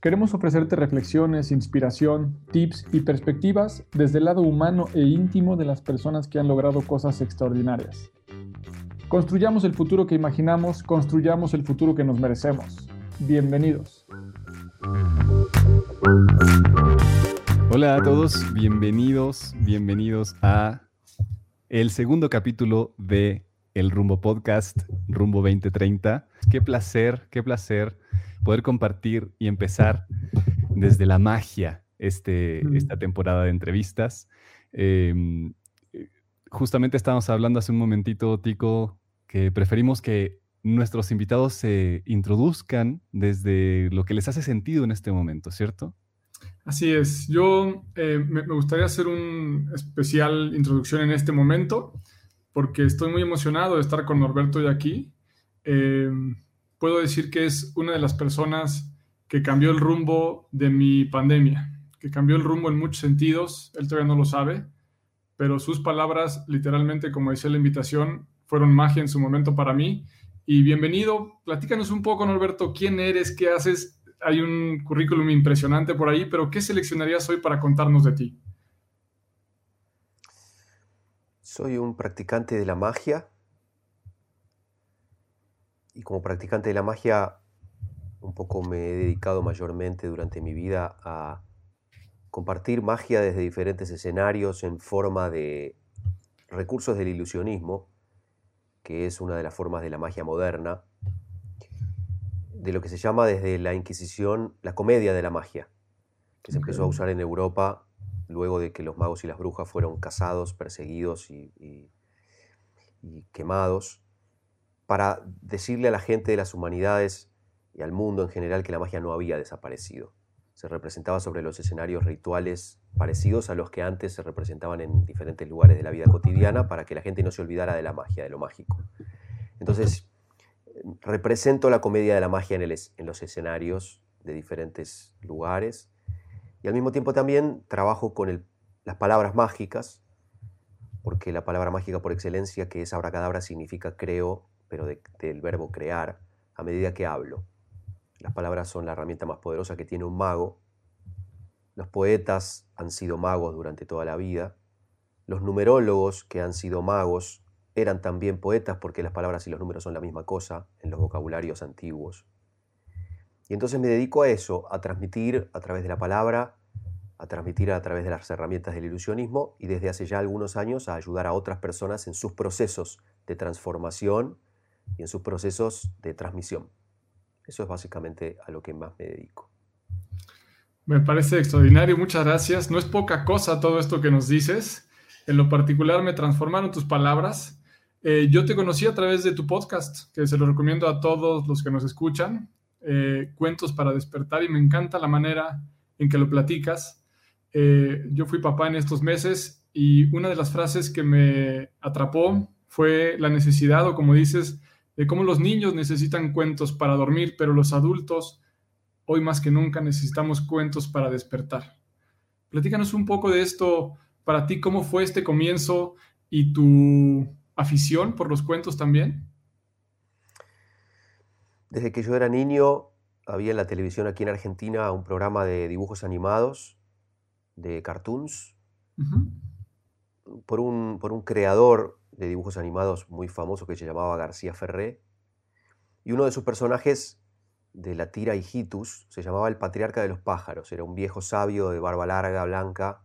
Queremos ofrecerte reflexiones, inspiración, tips y perspectivas desde el lado humano e íntimo de las personas que han logrado cosas extraordinarias. Construyamos el futuro que imaginamos, construyamos el futuro que nos merecemos. Bienvenidos. Hola a todos, bienvenidos, bienvenidos a el segundo capítulo de El Rumbo Podcast, Rumbo 2030. Qué placer, qué placer poder compartir y empezar desde la magia este, esta temporada de entrevistas. Em, justamente estábamos hablando hace un momentito, Tico, que preferimos que nuestros invitados se introduzcan desde lo que les hace sentido en este momento, ¿cierto? Así es. Yo eh, me, gustaría hacer una especial introducción en este momento porque estoy muy emocionado de estar con Norberto y aquí. Em, puedo decir que es una de las personas que cambió el rumbo de mi pandemia, que cambió el rumbo en muchos sentidos. Él todavía no lo sabe, pero sus palabras, literalmente, como decía la invitación, fueron magia en su momento para mí. Y bienvenido, platícanos un poco, Norberto, quién eres, qué haces. Hay un currículum impresionante por ahí, pero ¿qué seleccionarías hoy para contarnos de ti? Soy un practicante de la magia, y como practicante de la magia, un poco me he dedicado mayormente durante mi vida a compartir magia desde diferentes escenarios en forma de recursos del ilusionismo, que es una de las formas de la magia moderna, de lo que se llama desde la Inquisición la comedia de la magia, que se empezó a usar en Europa luego de que los magos y las brujas fueron cazados, perseguidos y, y quemados para decirle a la gente de las humanidades y al mundo en general que la magia no había desaparecido. Se representaba sobre los escenarios rituales parecidos a los que antes se representaban en diferentes lugares de la vida cotidiana para que la gente no se olvidara de la magia, de lo mágico. Entonces, represento la comedia de la magia en, los escenarios de diferentes lugares y al mismo tiempo también trabajo con las palabras mágicas, porque la palabra mágica por excelencia, que es abracadabra, significa creo, pero del verbo crear, a medida que hablo. Las palabras son la herramienta más poderosa que tiene un mago. Los poetas han sido magos durante toda la vida. Los numerólogos que han sido magos eran también poetas porque las palabras y los números son la misma cosa en los vocabularios antiguos. Y entonces me dedico a eso, a transmitir a través de la palabra, a transmitir a través de las herramientas del ilusionismo y desde hace ya algunos años a ayudar a otras personas en sus procesos de transformación y en sus procesos de transmisión. Eso es básicamente a lo que más me dedico. Me parece extraordinario, muchas gracias. No es poca cosa todo esto que nos dices. En lo particular me transformaron tus palabras. Eh, yo te conocí a través de tu podcast, que se lo recomiendo a todos los que nos escuchan, eh, Cuentos para despertar, y me encanta la manera en que lo platicas. Eh, yo fui papá en estos meses y una de las frases que me atrapó fue la necesidad, o como dices, de cómo los niños necesitan cuentos para dormir, pero los adultos hoy más que nunca necesitamos cuentos para despertar. Platícanos un poco de esto para ti, cómo fue este comienzo y tu afición por los cuentos también. Desde que yo era niño, había en la televisión aquí en Argentina un programa de dibujos animados, de cartoons, por, un, por un creador de dibujos animados muy famoso que se llamaba García Ferré. Y uno de sus personajes de la tira Hijitus se llamaba el patriarca de los pájaros. Era un viejo sabio de barba larga, blanca,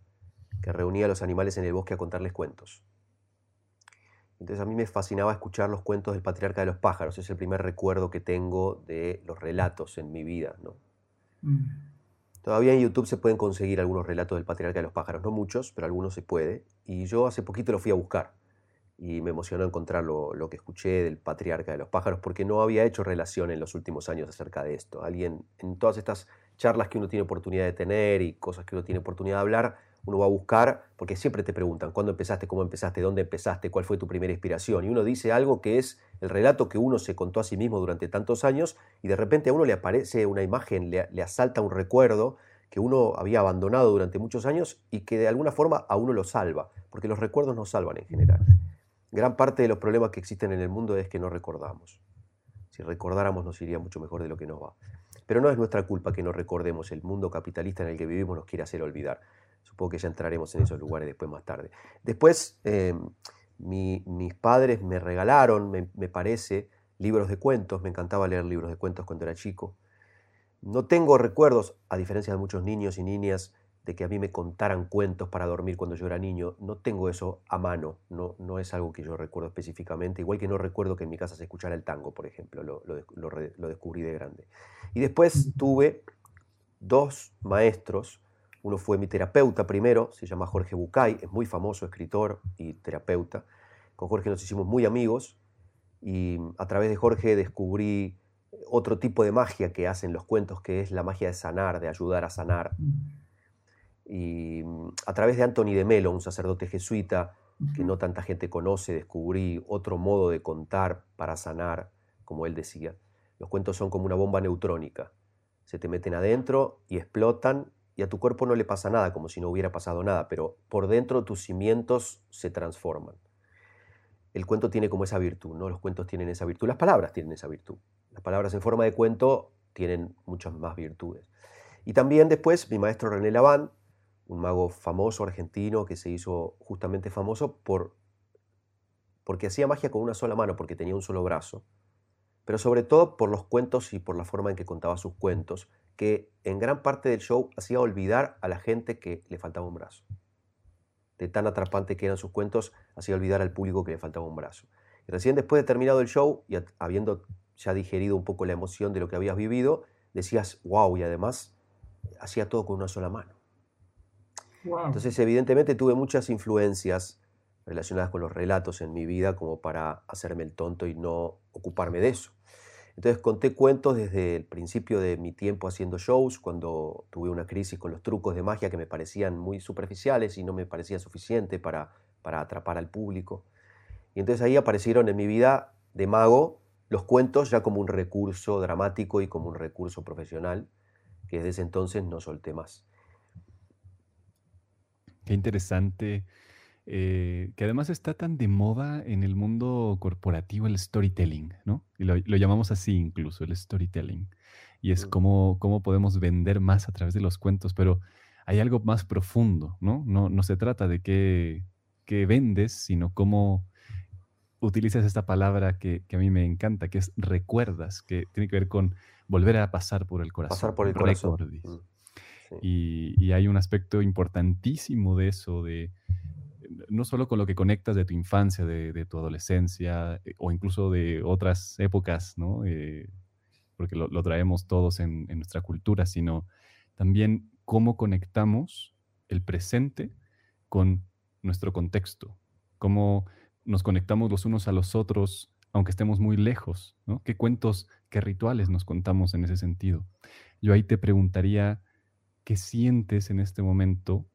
que reunía a los animales en el bosque a contarles cuentos. Entonces a mí me fascinaba escuchar los cuentos del patriarca de los pájaros. Es el primer recuerdo que tengo de los relatos en mi vida. ¿no? Mm. Todavía en YouTube se pueden conseguir algunos relatos del patriarca de los pájaros. No muchos, pero algunos se puede. Y yo hace poquito lo fui a buscar. Y me emocionó encontrar lo, que escuché del patriarca de los pájaros, porque no había hecho relación en los últimos años acerca de esto. Alguien, en todas estas charlas que uno tiene oportunidad de tener y cosas que uno tiene oportunidad de hablar, uno va a buscar, porque siempre te preguntan cuándo empezaste, cómo empezaste, dónde empezaste, cuál fue tu primera inspiración. Y uno dice algo que es el relato que uno se contó a sí mismo durante tantos años y de repente a uno le aparece una imagen, le, le asalta un recuerdo que uno había abandonado durante muchos años y que de alguna forma a uno lo salva, porque los recuerdos nos salvan en general. Gran parte de los problemas que existen en el mundo es que no recordamos. Si recordáramos nos iría mucho mejor de lo que nos va. Pero no es nuestra culpa que no recordemos. El mundo capitalista en el que vivimos nos quiere hacer olvidar. Supongo que ya entraremos en esos lugares después más tarde. Después, em, mis padres me regalaron, me, parece, libros de cuentos. Me encantaba leer libros de cuentos cuando era chico. No tengo recuerdos, a diferencia de muchos niños y niñas, de que a mí me contaran cuentos para dormir cuando yo era niño. No tengo eso a mano, no, no es algo que yo recuerdo específicamente, igual que no recuerdo que en mi casa se escuchara el tango, por ejemplo, lo, lo descubrí de grande. Y después tuve dos maestros uno fue mi terapeuta primero, se llama Jorge Bucay, es muy famoso escritor y terapeuta. Con Jorge nos hicimos muy amigos y a través de Jorge descubrí otro tipo de magia que hacen los cuentos, que es la magia de sanar, de ayudar a sanar. Y a través de Anthony de Melo, un sacerdote jesuita que no tanta gente conoce, descubrí otro modo de contar para sanar, como él decía. Los cuentos son como una bomba neutrónica. Se te meten adentro y explotan y a tu cuerpo no le pasa nada, como si no hubiera pasado nada, pero por dentro tus cimientos se transforman. El cuento tiene como esa virtud, ¿no? Los cuentos tienen esa virtud, las palabras tienen esa virtud. Las palabras en forma de cuento tienen muchas más virtudes. Y también después mi maestro René Laván, un mago famoso argentino que se hizo justamente famoso por porque hacía magia con una sola mano, porque tenía un solo brazo, pero sobre todo por los cuentos y por la forma en que contaba sus cuentos, que en gran parte del show hacía olvidar a la gente que le faltaba un brazo. De tan atrapante que eran sus cuentos, hacía olvidar al público que le faltaba un brazo. Y recién después de terminado el show y habiendo ya digerido un poco la emoción de lo que habías vivido, decías, wow, y además hacía todo con una sola mano. Entonces, evidentemente tuve muchas influencias relacionadas con los relatos en mi vida como para hacerme el tonto y no ocuparme de eso. Entonces conté cuentos desde el principio de mi tiempo haciendo shows, cuando tuve una crisis con los trucos de magia que me parecían muy superficiales y no me parecía suficiente para, para atrapar al público. Y entonces ahí aparecieron en mi vida de mago los cuentos ya como un recurso dramático y como un recurso profesional, que desde ese entonces no solté más. Qué interesante eh, que además está tan de moda en el mundo corporativo el storytelling, ¿no? Y lo, llamamos así incluso, el storytelling. Y es cómo, cómo podemos vender más a través de los cuentos, pero hay algo más profundo, ¿no? No, no se trata de qué, vendes, sino cómo utilizas esta palabra que, a mí me encanta, que es recuerdas, que tiene que ver con volver a pasar por el corazón. Pasar por el corazón. Y, hay un aspecto importantísimo de eso, de, no solo con lo que conectas de tu infancia, de, tu adolescencia eh, o incluso de otras épocas, ¿no? Eh, porque lo, traemos todos en, nuestra cultura, sino también cómo conectamos el presente con nuestro contexto, cómo nos conectamos los unos a los otros, aunque estemos muy lejos, ¿no? ¿Qué cuentos, qué rituales nos contamos en ese sentido? Yo ahí te preguntaría, ¿qué sientes en este momento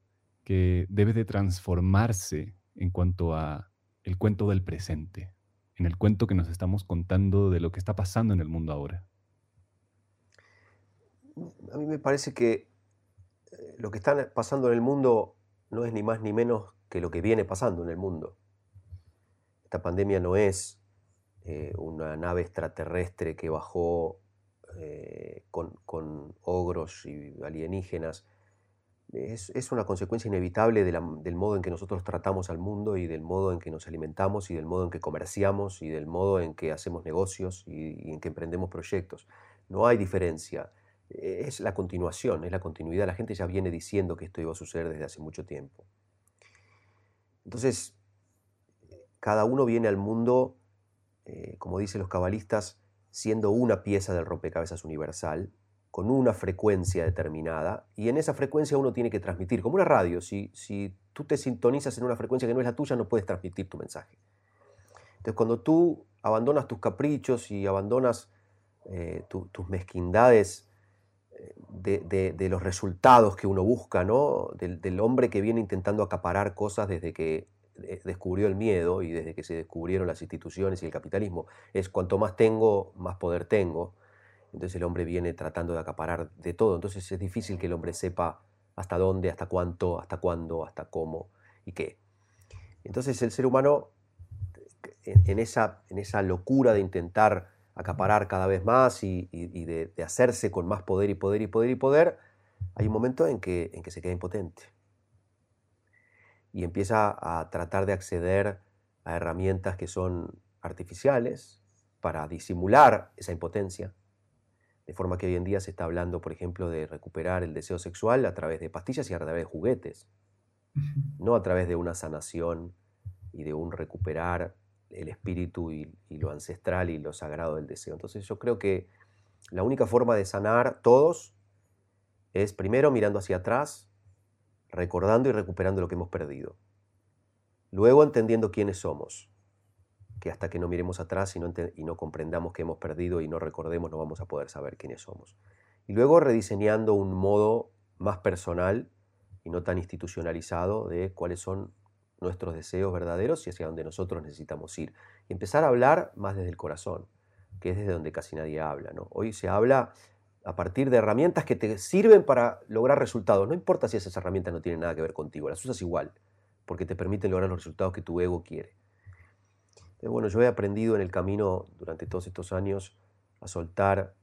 que debe de transformarse en cuanto a el cuento del presente, en el cuento que nos estamos contando de lo que está pasando en el mundo ahora? A mí me parece que eh, lo que está pasando en el mundo no es ni más ni menos que lo que viene pasando en el mundo. Esta pandemia no es eh, una nave extraterrestre que bajó eh, con, ogros y alienígenas es, una consecuencia inevitable del modo en que nosotros tratamos al mundo y del modo en que nos alimentamos y del modo en que comerciamos y del modo en que hacemos negocios y, en que emprendemos proyectos. No hay diferencia. Es la continuación, es la continuidad. La gente ya viene diciendo que esto iba a suceder desde hace mucho tiempo. Entonces, cada uno viene al mundo, eh, como dicen los cabalistas, siendo una pieza del rompecabezas universal, con una frecuencia determinada, y en esa frecuencia uno tiene que transmitir, como una radio, si, si tú te sintonizas en una frecuencia que no es la tuya, no puedes transmitir tu mensaje. Entonces, cuando tú abandonas tus caprichos y abandonas eh, tus mezquindades eh, de, los resultados que uno busca, ¿no? Del, hombre que viene intentando acaparar cosas desde que descubrió el miedo y desde que se descubrieron las instituciones y el capitalismo. Es cuanto más tengo, más poder tengo. Entonces el hombre viene tratando de acaparar de todo. Entonces es difícil que el hombre sepa hasta dónde, hasta cuánto, hasta cuándo, hasta cómo y qué. Entonces el ser humano, en esa, en esa locura de intentar acaparar cada vez más y, de, hacerse con más poder y poder y poder y poder, hay un momento en que, en que se queda impotente. Y empieza a tratar de acceder a herramientas que son artificiales para disimular esa impotencia. De forma que hoy en día se está hablando, por ejemplo, de recuperar el deseo sexual a través de pastillas y a través de juguetes, no a través de una sanación y de un recuperar el espíritu y, lo ancestral y lo sagrado del deseo. Entonces yo creo que la única forma de sanar todos es primero mirando hacia atrás, recordando y recuperando lo que hemos perdido. Luego entendiendo quiénes somos, que hasta que no miremos atrás y no, comprendamos que hemos perdido y no recordemos no vamos a poder saber quiénes somos. Y luego rediseñando un modo más personal y no tan institucionalizado de cuáles son nuestros deseos verdaderos y hacia donde nosotros necesitamos ir. Y empezar a hablar más desde el corazón, que es desde donde casi nadie habla. ¿no? Hoy se habla a partir de herramientas que te sirven para lograr resultados. No importa si esas herramientas no tienen nada que ver contigo, las usas igual, porque te permiten lograr los resultados que tu ego quiere. bueno, yo he aprendido en el camino durante todos estos años a soltar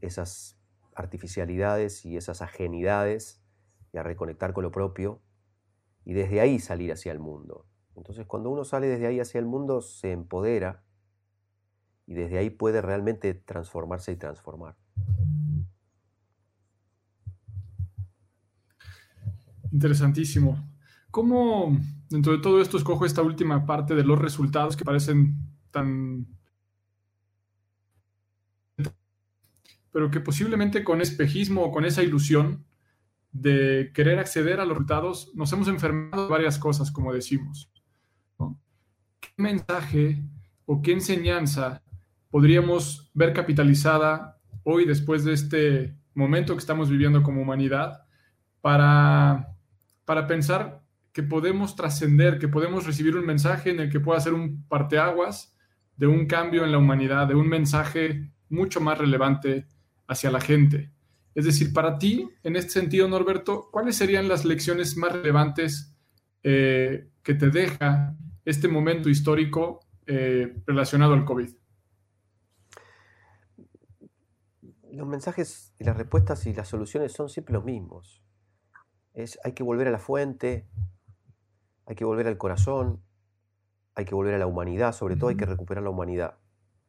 esas artificialidades y esas ajenidades y a reconectar con lo propio y desde ahí salir hacia el mundo. Entonces cuando uno sale desde ahí hacia el mundo se empodera y desde ahí puede realmente transformarse y transformar. Interesantísimo. ¿Cómo dentro de todo esto escojo esta última parte de los resultados que parecen tan... pero que posiblemente con espejismo o con esa ilusión de querer acceder a los resultados, nos hemos enfermado varias cosas, como decimos. ¿Qué mensaje o qué enseñanza podríamos ver capitalizada hoy después de este momento que estamos viviendo como humanidad para, para pensar que podemos trascender, que podemos recibir un mensaje en el que pueda ser un parteaguas de un cambio en la humanidad, de un mensaje mucho más relevante hacia la gente? Es decir, para ti, en este sentido, Norberto, ¿cuáles serían las lecciones más relevantes eh, que te deja este momento histórico eh, relacionado al COVID? Los mensajes y las respuestas y las soluciones son siempre los mismos. Es, hay que volver a la fuente, hay que volver al corazón, hay que volver a la humanidad, sobre todo hay que recuperar la humanidad,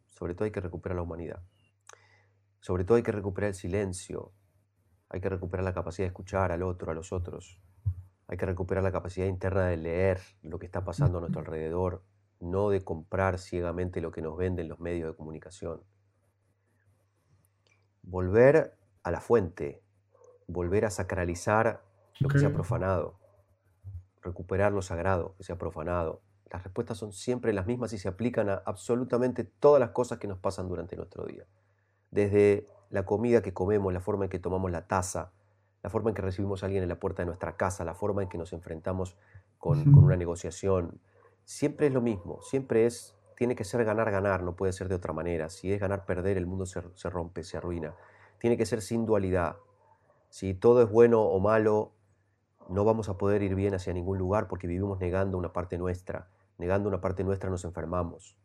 sobre todo hay que recuperar la humanidad. Sobre todo hay que recuperar el silencio, hay que recuperar la capacidad de escuchar al otro, a los otros. Hay que recuperar la capacidad interna de leer lo que está pasando a nuestro alrededor, no de comprar ciegamente lo que nos venden los medios de comunicación. Volver a la fuente, volver a sacralizar lo que se ha profanado, recuperar lo sagrado que se ha profanado. Las respuestas son siempre las mismas y se aplican a absolutamente todas las cosas que nos pasan durante nuestro día desde la comida que comemos, la forma en que tomamos la taza, la forma en que recibimos a alguien en la puerta de nuestra casa, la forma en que nos enfrentamos con, una negociación. Siempre es lo mismo, siempre es, tiene que ser ganar, ganar, no puede ser de otra manera. Si es ganar, perder, el mundo se, se rompe, se arruina. Tiene que ser sin dualidad. Si todo es bueno o malo, no vamos a poder ir bien hacia ningún lugar porque vivimos negando una parte nuestra. Negando una parte nuestra nos enfermamos.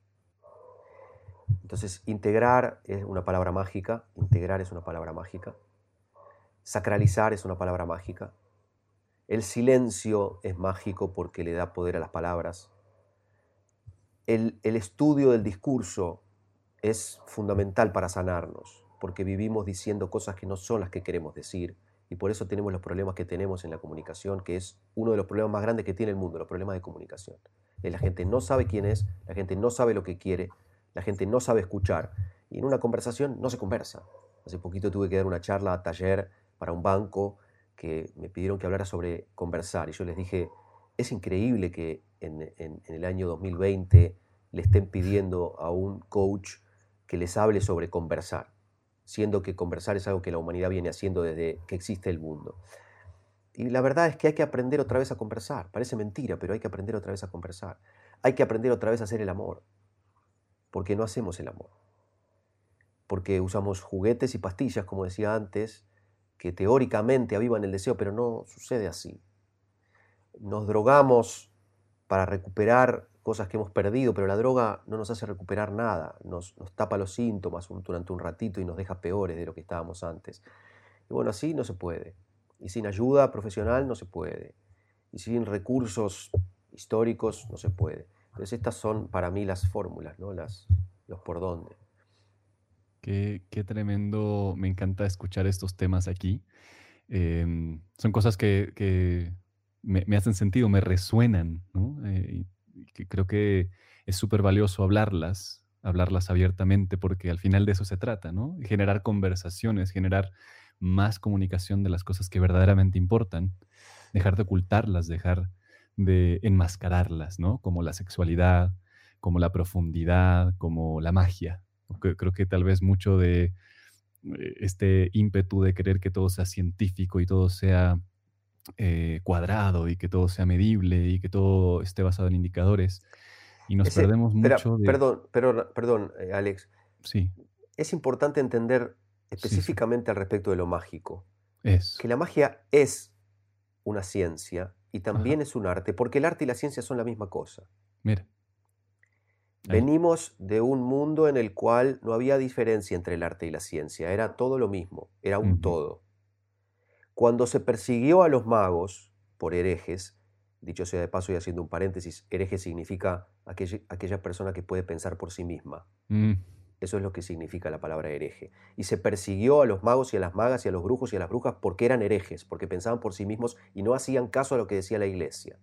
Entonces, integrar es una palabra mágica, integrar es una palabra mágica, sacralizar es una palabra mágica, el silencio es mágico porque le da poder a las palabras, el, el estudio del discurso es fundamental para sanarnos, porque vivimos diciendo cosas que no son las que queremos decir Y por eso tenemos los problemas que tenemos en la comunicación, que es uno de los problemas más grandes que tiene el mundo, los problemas de comunicación. La gente no sabe quién es, la gente no sabe lo que quiere, la gente no sabe escuchar. Y en una conversación no se conversa. Hace poquito tuve que dar una charla, taller para un banco que me pidieron que hablara sobre conversar. Y yo les dije, es increíble que en, en el año 2020 le estén pidiendo a un coach que les hable sobre conversar, siendo que conversar es algo que la humanidad viene haciendo desde que existe el mundo. Y la verdad es que hay que aprender otra vez a conversar. Parece mentira, pero hay que aprender otra vez a conversar. Hay que aprender otra vez a hacer el amor, porque no hacemos el amor. Porque usamos juguetes y pastillas, como decía antes, que teóricamente avivan el deseo, pero no sucede así. Nos drogamos para recuperar cosas que hemos perdido, pero la droga no nos hace recuperar nada, nos, tapa los síntomas durante un ratito y nos deja peores de lo que estábamos antes. Y bueno, así no se puede. Y sin ayuda profesional no se puede. Y sin recursos históricos no se puede. Entonces estas son para mí las fórmulas, ¿no? las, los por dónde. Qué, tremendo, me encanta escuchar estos temas aquí. Em, son cosas que, me, hacen sentido, me resuenan, ¿no? Eh, que creo que es súper valioso hablarlas, hablarlas abiertamente, porque al final de eso se trata, ¿no? Generar conversaciones, generar más comunicación de las cosas que verdaderamente importan, dejar de ocultarlas, dejar de enmascararlas, ¿no? Como la sexualidad, como la profundidad, como la magia. Creo que tal vez mucho de eh, este ímpetu de querer que todo sea científico y todo sea eh, cuadrado y que todo sea medible y que todo esté basado en indicadores. Y nos perdemos mucho Perdón, perdón, perdón eh, Alex. Sí. Es importante entender específicamente al respecto de lo mágico. Es. Que la magia es una ciencia y también es un arte, porque el arte y la ciencia son la misma cosa. Mira. Venimos de un mundo en el cual no había diferencia entre el arte y la ciencia, era todo lo mismo, era un todo. Cuando se persiguió a los magos por herejes, dicho sea de paso y haciendo un paréntesis, hereje significa aquella, persona que puede pensar por sí misma. Mm. Eso es lo que significa la palabra hereje. Y se persiguió a los magos y a las magas y a los brujos y a las brujas porque eran herejes, porque pensaban por sí mismos y no hacían caso a lo que decía la iglesia.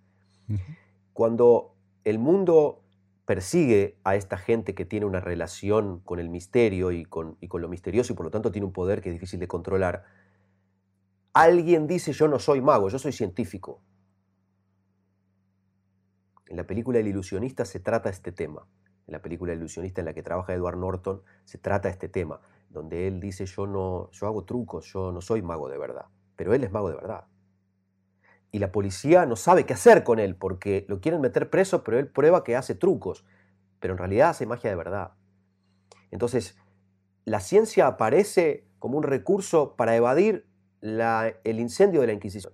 Cuando el mundo persigue a esta gente que tiene una relación con el misterio y con, y con lo misterioso y por lo tanto tiene un poder que es difícil de controlar, Alguien dice yo no soy mago, yo soy científico. En la película El ilusionista se trata este tema. En la película El ilusionista en la que trabaja Edward Norton se trata este tema, donde él dice yo no yo hago trucos, yo no soy mago de verdad, pero él es mago de verdad. Y la policía no sabe qué hacer con él porque lo quieren meter preso, pero él prueba que hace trucos, pero en realidad hace magia de verdad. Entonces, la ciencia aparece como un recurso para evadir el incendio de la Inquisición.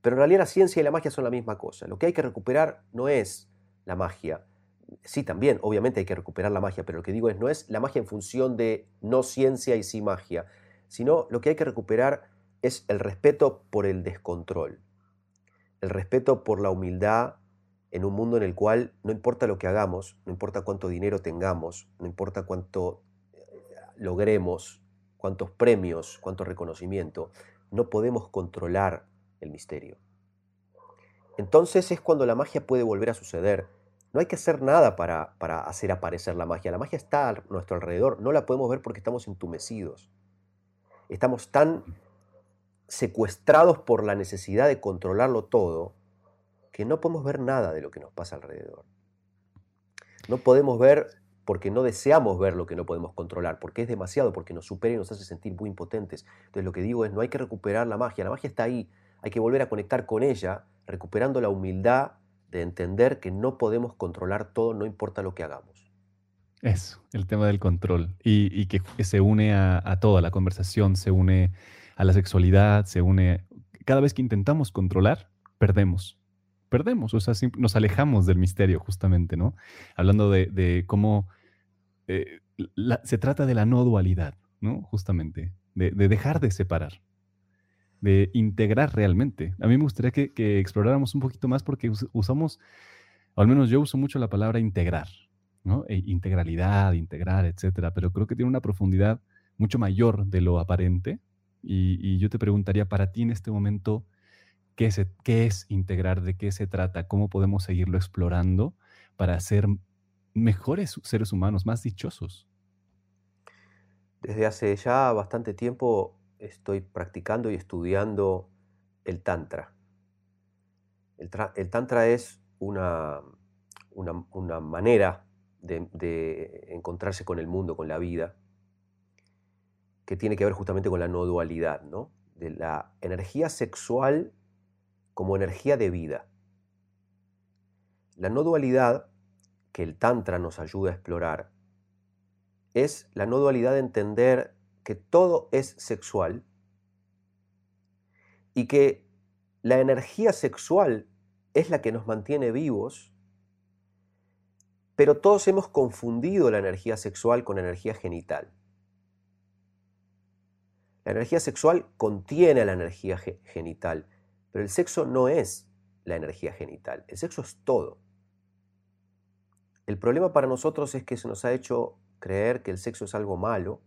Pero en realidad la ciencia y la magia son la misma cosa. Lo que hay que recuperar no es la magia. Sí, también, obviamente hay que recuperar la magia, pero lo que digo es, no es la magia en función de no ciencia y sí magia, sino lo que hay que recuperar es el respeto por el descontrol, el respeto por la humildad en un mundo en el cual no importa lo que hagamos, no importa cuánto dinero tengamos, no importa cuánto eh, logremos, cuántos premios, cuánto reconocimiento, no podemos controlar el misterio. Entonces es cuando la magia puede volver a suceder. No hay que hacer nada para, para hacer aparecer la magia. La magia está a nuestro alrededor. No la podemos ver porque estamos entumecidos. Estamos tan secuestrados por la necesidad de controlarlo todo que no podemos ver nada de lo que nos pasa alrededor. No podemos ver porque no deseamos ver lo que no podemos controlar, porque es demasiado, porque nos supera y nos hace sentir muy impotentes. Entonces lo que digo es, no hay que recuperar la magia, la magia está ahí, hay que volver a conectar con ella, recuperando la humildad de entender que no podemos controlar todo, no importa lo que hagamos. Eso, el tema del control, y, que, se une a, toda la conversación, se une a la sexualidad, se une... Cada vez que intentamos controlar, perdemos perdemos, o sea, nos alejamos del misterio justamente, ¿no? Hablando de, cómo eh, se trata de la no dualidad, ¿no? Justamente, de, dejar de separar, de integrar realmente. A mí me gustaría que, exploráramos un poquito más porque usamos, al menos yo uso mucho la palabra integrar, ¿no? E integralidad, integrar, etcétera, pero creo que tiene una profundidad mucho mayor de lo aparente Y, yo te preguntaría para ti en este momento, ¿qué, ¿qué es integrar? ¿De qué se trata? ¿Cómo podemos seguirlo explorando para ser mejores seres humanos, más dichosos? Desde hace ya bastante tiempo estoy practicando y estudiando el Tantra. El, Tantra es una, una, manera de, encontrarse con el mundo, con la vida, que tiene que ver justamente con la no dualidad, ¿no? de la energía sexual como energía de vida. La no dualidad que el Tantra nos ayuda a explorar es la no dualidad de entender que todo es sexual y que la energía sexual es la que nos mantiene vivos, pero todos hemos confundido la energía sexual con energía genital. La energía sexual contiene la energía genital, pero el sexo no es la energía genital, el sexo es todo. El problema para nosotros es que se nos ha hecho creer que el sexo es algo malo,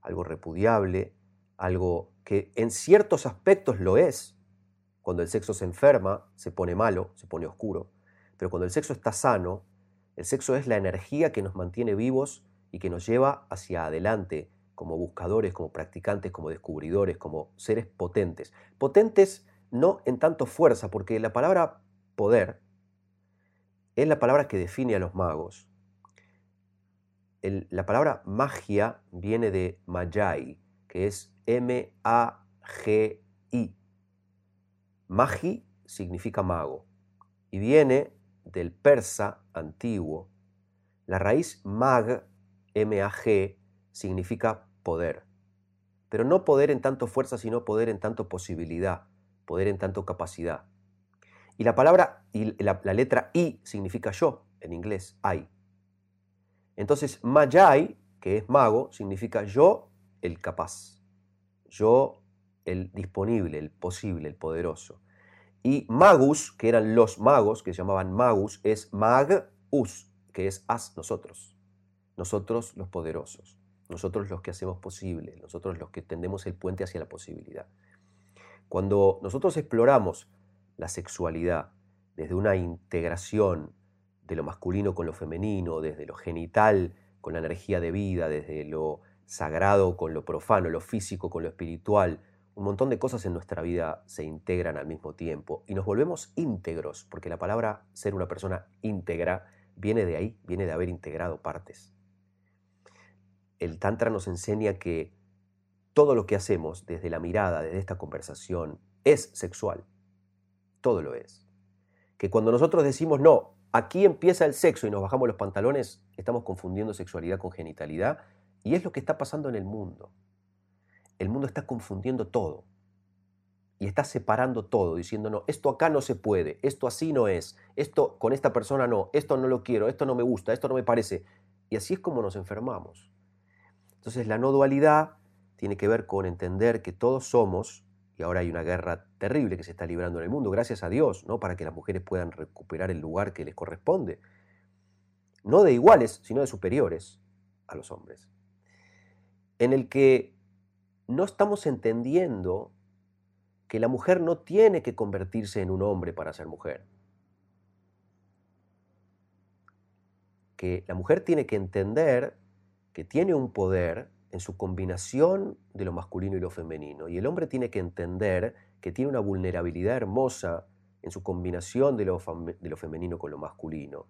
algo repudiable, algo que en ciertos aspectos lo es. Cuando el sexo se enferma, se pone malo, se pone oscuro. Pero cuando el sexo está sano, el sexo es la energía que nos mantiene vivos y que nos lleva hacia adelante como buscadores, como practicantes, como descubridores, como seres potentes. Potentes no en tanto fuerza, porque la palabra poder es la palabra que define a los magos. la palabra magia viene de Magi, que es M-A-G-I. Magi significa mago y viene del persa antiguo. La raíz mag, M-A-G, significa poder. Pero no poder en tanto fuerza, sino poder en tanto posibilidad, poder en tanto capacidad. Y la palabra, y la, letra I significa yo en inglés, I. Entonces, Magi, que es mago, significa yo el capaz, yo el disponible, el posible, el poderoso. Y magus, que eran los magos, que se llamaban magus, es magus, que es as nosotros. Nosotros los poderosos, nosotros los que hacemos posible, nosotros los que tendemos el puente hacia la posibilidad. Cuando nosotros exploramos la sexualidad desde una integración de lo masculino con lo femenino, desde lo genital con la energía de vida, desde lo sagrado con lo profano, lo físico con lo espiritual, un montón de cosas en nuestra vida se integran al mismo tiempo y nos volvemos íntegros, porque la palabra ser una persona íntegra viene de ahí, viene de haber integrado partes. El Tantra nos enseña que todo lo que hacemos desde la mirada, desde esta conversación, es sexual todo lo es. Que cuando nosotros decimos, no, aquí empieza el sexo y nos bajamos los pantalones, estamos confundiendo sexualidad con genitalidad y es lo que está pasando en el mundo. El mundo está confundiendo todo y está separando todo, diciendo, no, esto acá no se puede, esto así no es, esto con esta persona no, esto no lo quiero, esto no me gusta, esto no me parece. Y así es como nos enfermamos. Entonces la no dualidad tiene que ver con entender que todos somos y ahora hay una guerra terrible que se está librando en el mundo, gracias a Dios, ¿no? para que las mujeres puedan recuperar el lugar que les corresponde. No de iguales, sino de superiores a los hombres. En el que no estamos entendiendo que la mujer no tiene que convertirse en un hombre para ser mujer. Que la mujer tiene que entender que tiene un poder en su combinación de lo masculino y lo femenino. Y el hombre tiene que entender que tiene una vulnerabilidad hermosa en su combinación de lo, de lo femenino con lo masculino.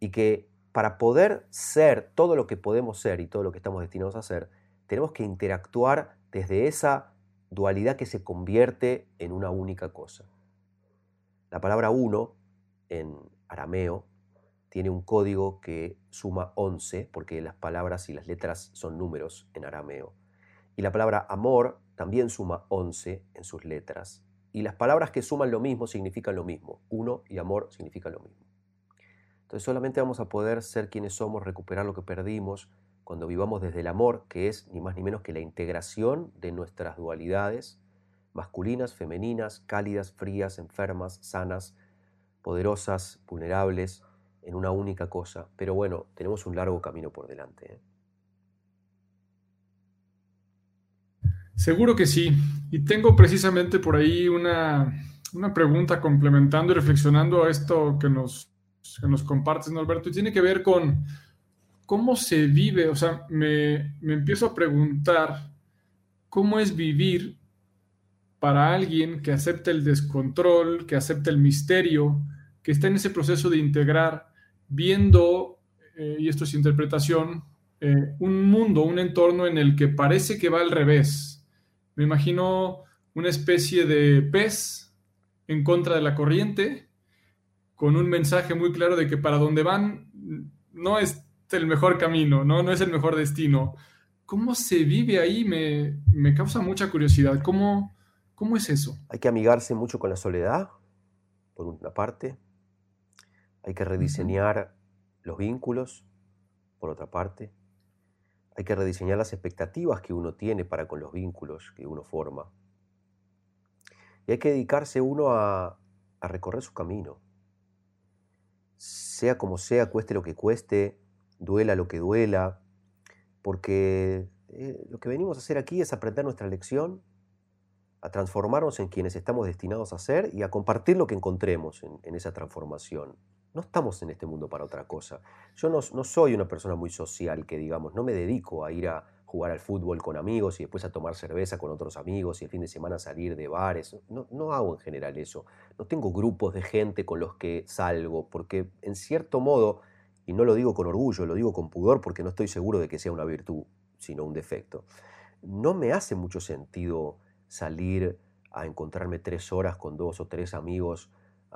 Y que para poder ser todo lo que podemos ser y todo lo que estamos destinados a ser, tenemos que interactuar desde esa dualidad que se convierte en una única cosa. La palabra uno en arameo tiene un código que suma 11, porque las palabras y las letras son números en arameo. Y la palabra amor también suma 11 en sus letras. Y las palabras que suman lo mismo significan lo mismo. Uno y amor significan lo mismo. Entonces solamente vamos a poder ser quienes somos, recuperar lo que perdimos, cuando vivamos desde el amor, que es ni más ni menos que la integración de nuestras dualidades, masculinas, femeninas, cálidas, frías, enfermas, sanas, poderosas, vulnerables, en una única cosa, pero bueno, tenemos un largo camino por delante. ¿eh? Seguro que sí. Y tengo precisamente por ahí una, pregunta complementando y reflexionando a esto que nos, que nos compartes, Norberto, y tiene que ver con cómo se vive. O sea, me, me empiezo a preguntar cómo es vivir para alguien que acepta el descontrol, que acepta el misterio, que está en ese proceso de integrar, viendo, eh, y esto es interpretación, eh, un mundo, un entorno en el que parece que va al revés. Me imagino una especie de pez en contra de la corriente, con un mensaje muy claro de que para donde van no es el mejor camino, no, no es el mejor destino. ¿Cómo se vive ahí? Me, me causa mucha curiosidad. ¿Cómo, ¿Cómo es eso? Hay que amigarse mucho con la soledad, por una parte. Hay que rediseñar los vínculos, por otra parte. Hay que rediseñar las expectativas que uno tiene para con los vínculos que uno forma. Y hay que dedicarse uno a, recorrer su camino. Sea como sea, cueste lo que cueste, duela lo que duela, porque eh, lo que venimos a hacer aquí es aprender nuestra lección a transformarnos en quienes estamos destinados a ser y a compartir lo que encontremos en, esa transformación. No estamos en este mundo para otra cosa. Yo no, soy una persona muy social, que digamos, no me dedico a ir a jugar al fútbol con amigos y después a tomar cerveza con otros amigos y el fin de semana salir de bares. No, no hago en general eso. No tengo grupos de gente con los que salgo, porque en cierto modo, y no lo digo con orgullo, lo digo con pudor porque no estoy seguro de que sea una virtud, sino un defecto, no me hace mucho sentido salir a encontrarme tres horas con dos o tres amigos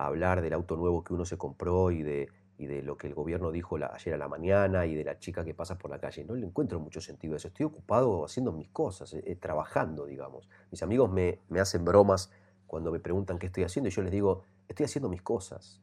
hablar del auto nuevo que uno se compró y de, y de lo que el gobierno dijo ayer a la mañana y de la chica que pasa por la calle. No le encuentro mucho sentido a eso. Estoy ocupado haciendo mis cosas, eh, trabajando, digamos. Mis amigos me, me hacen bromas cuando me preguntan qué estoy haciendo y yo les digo, estoy haciendo mis cosas.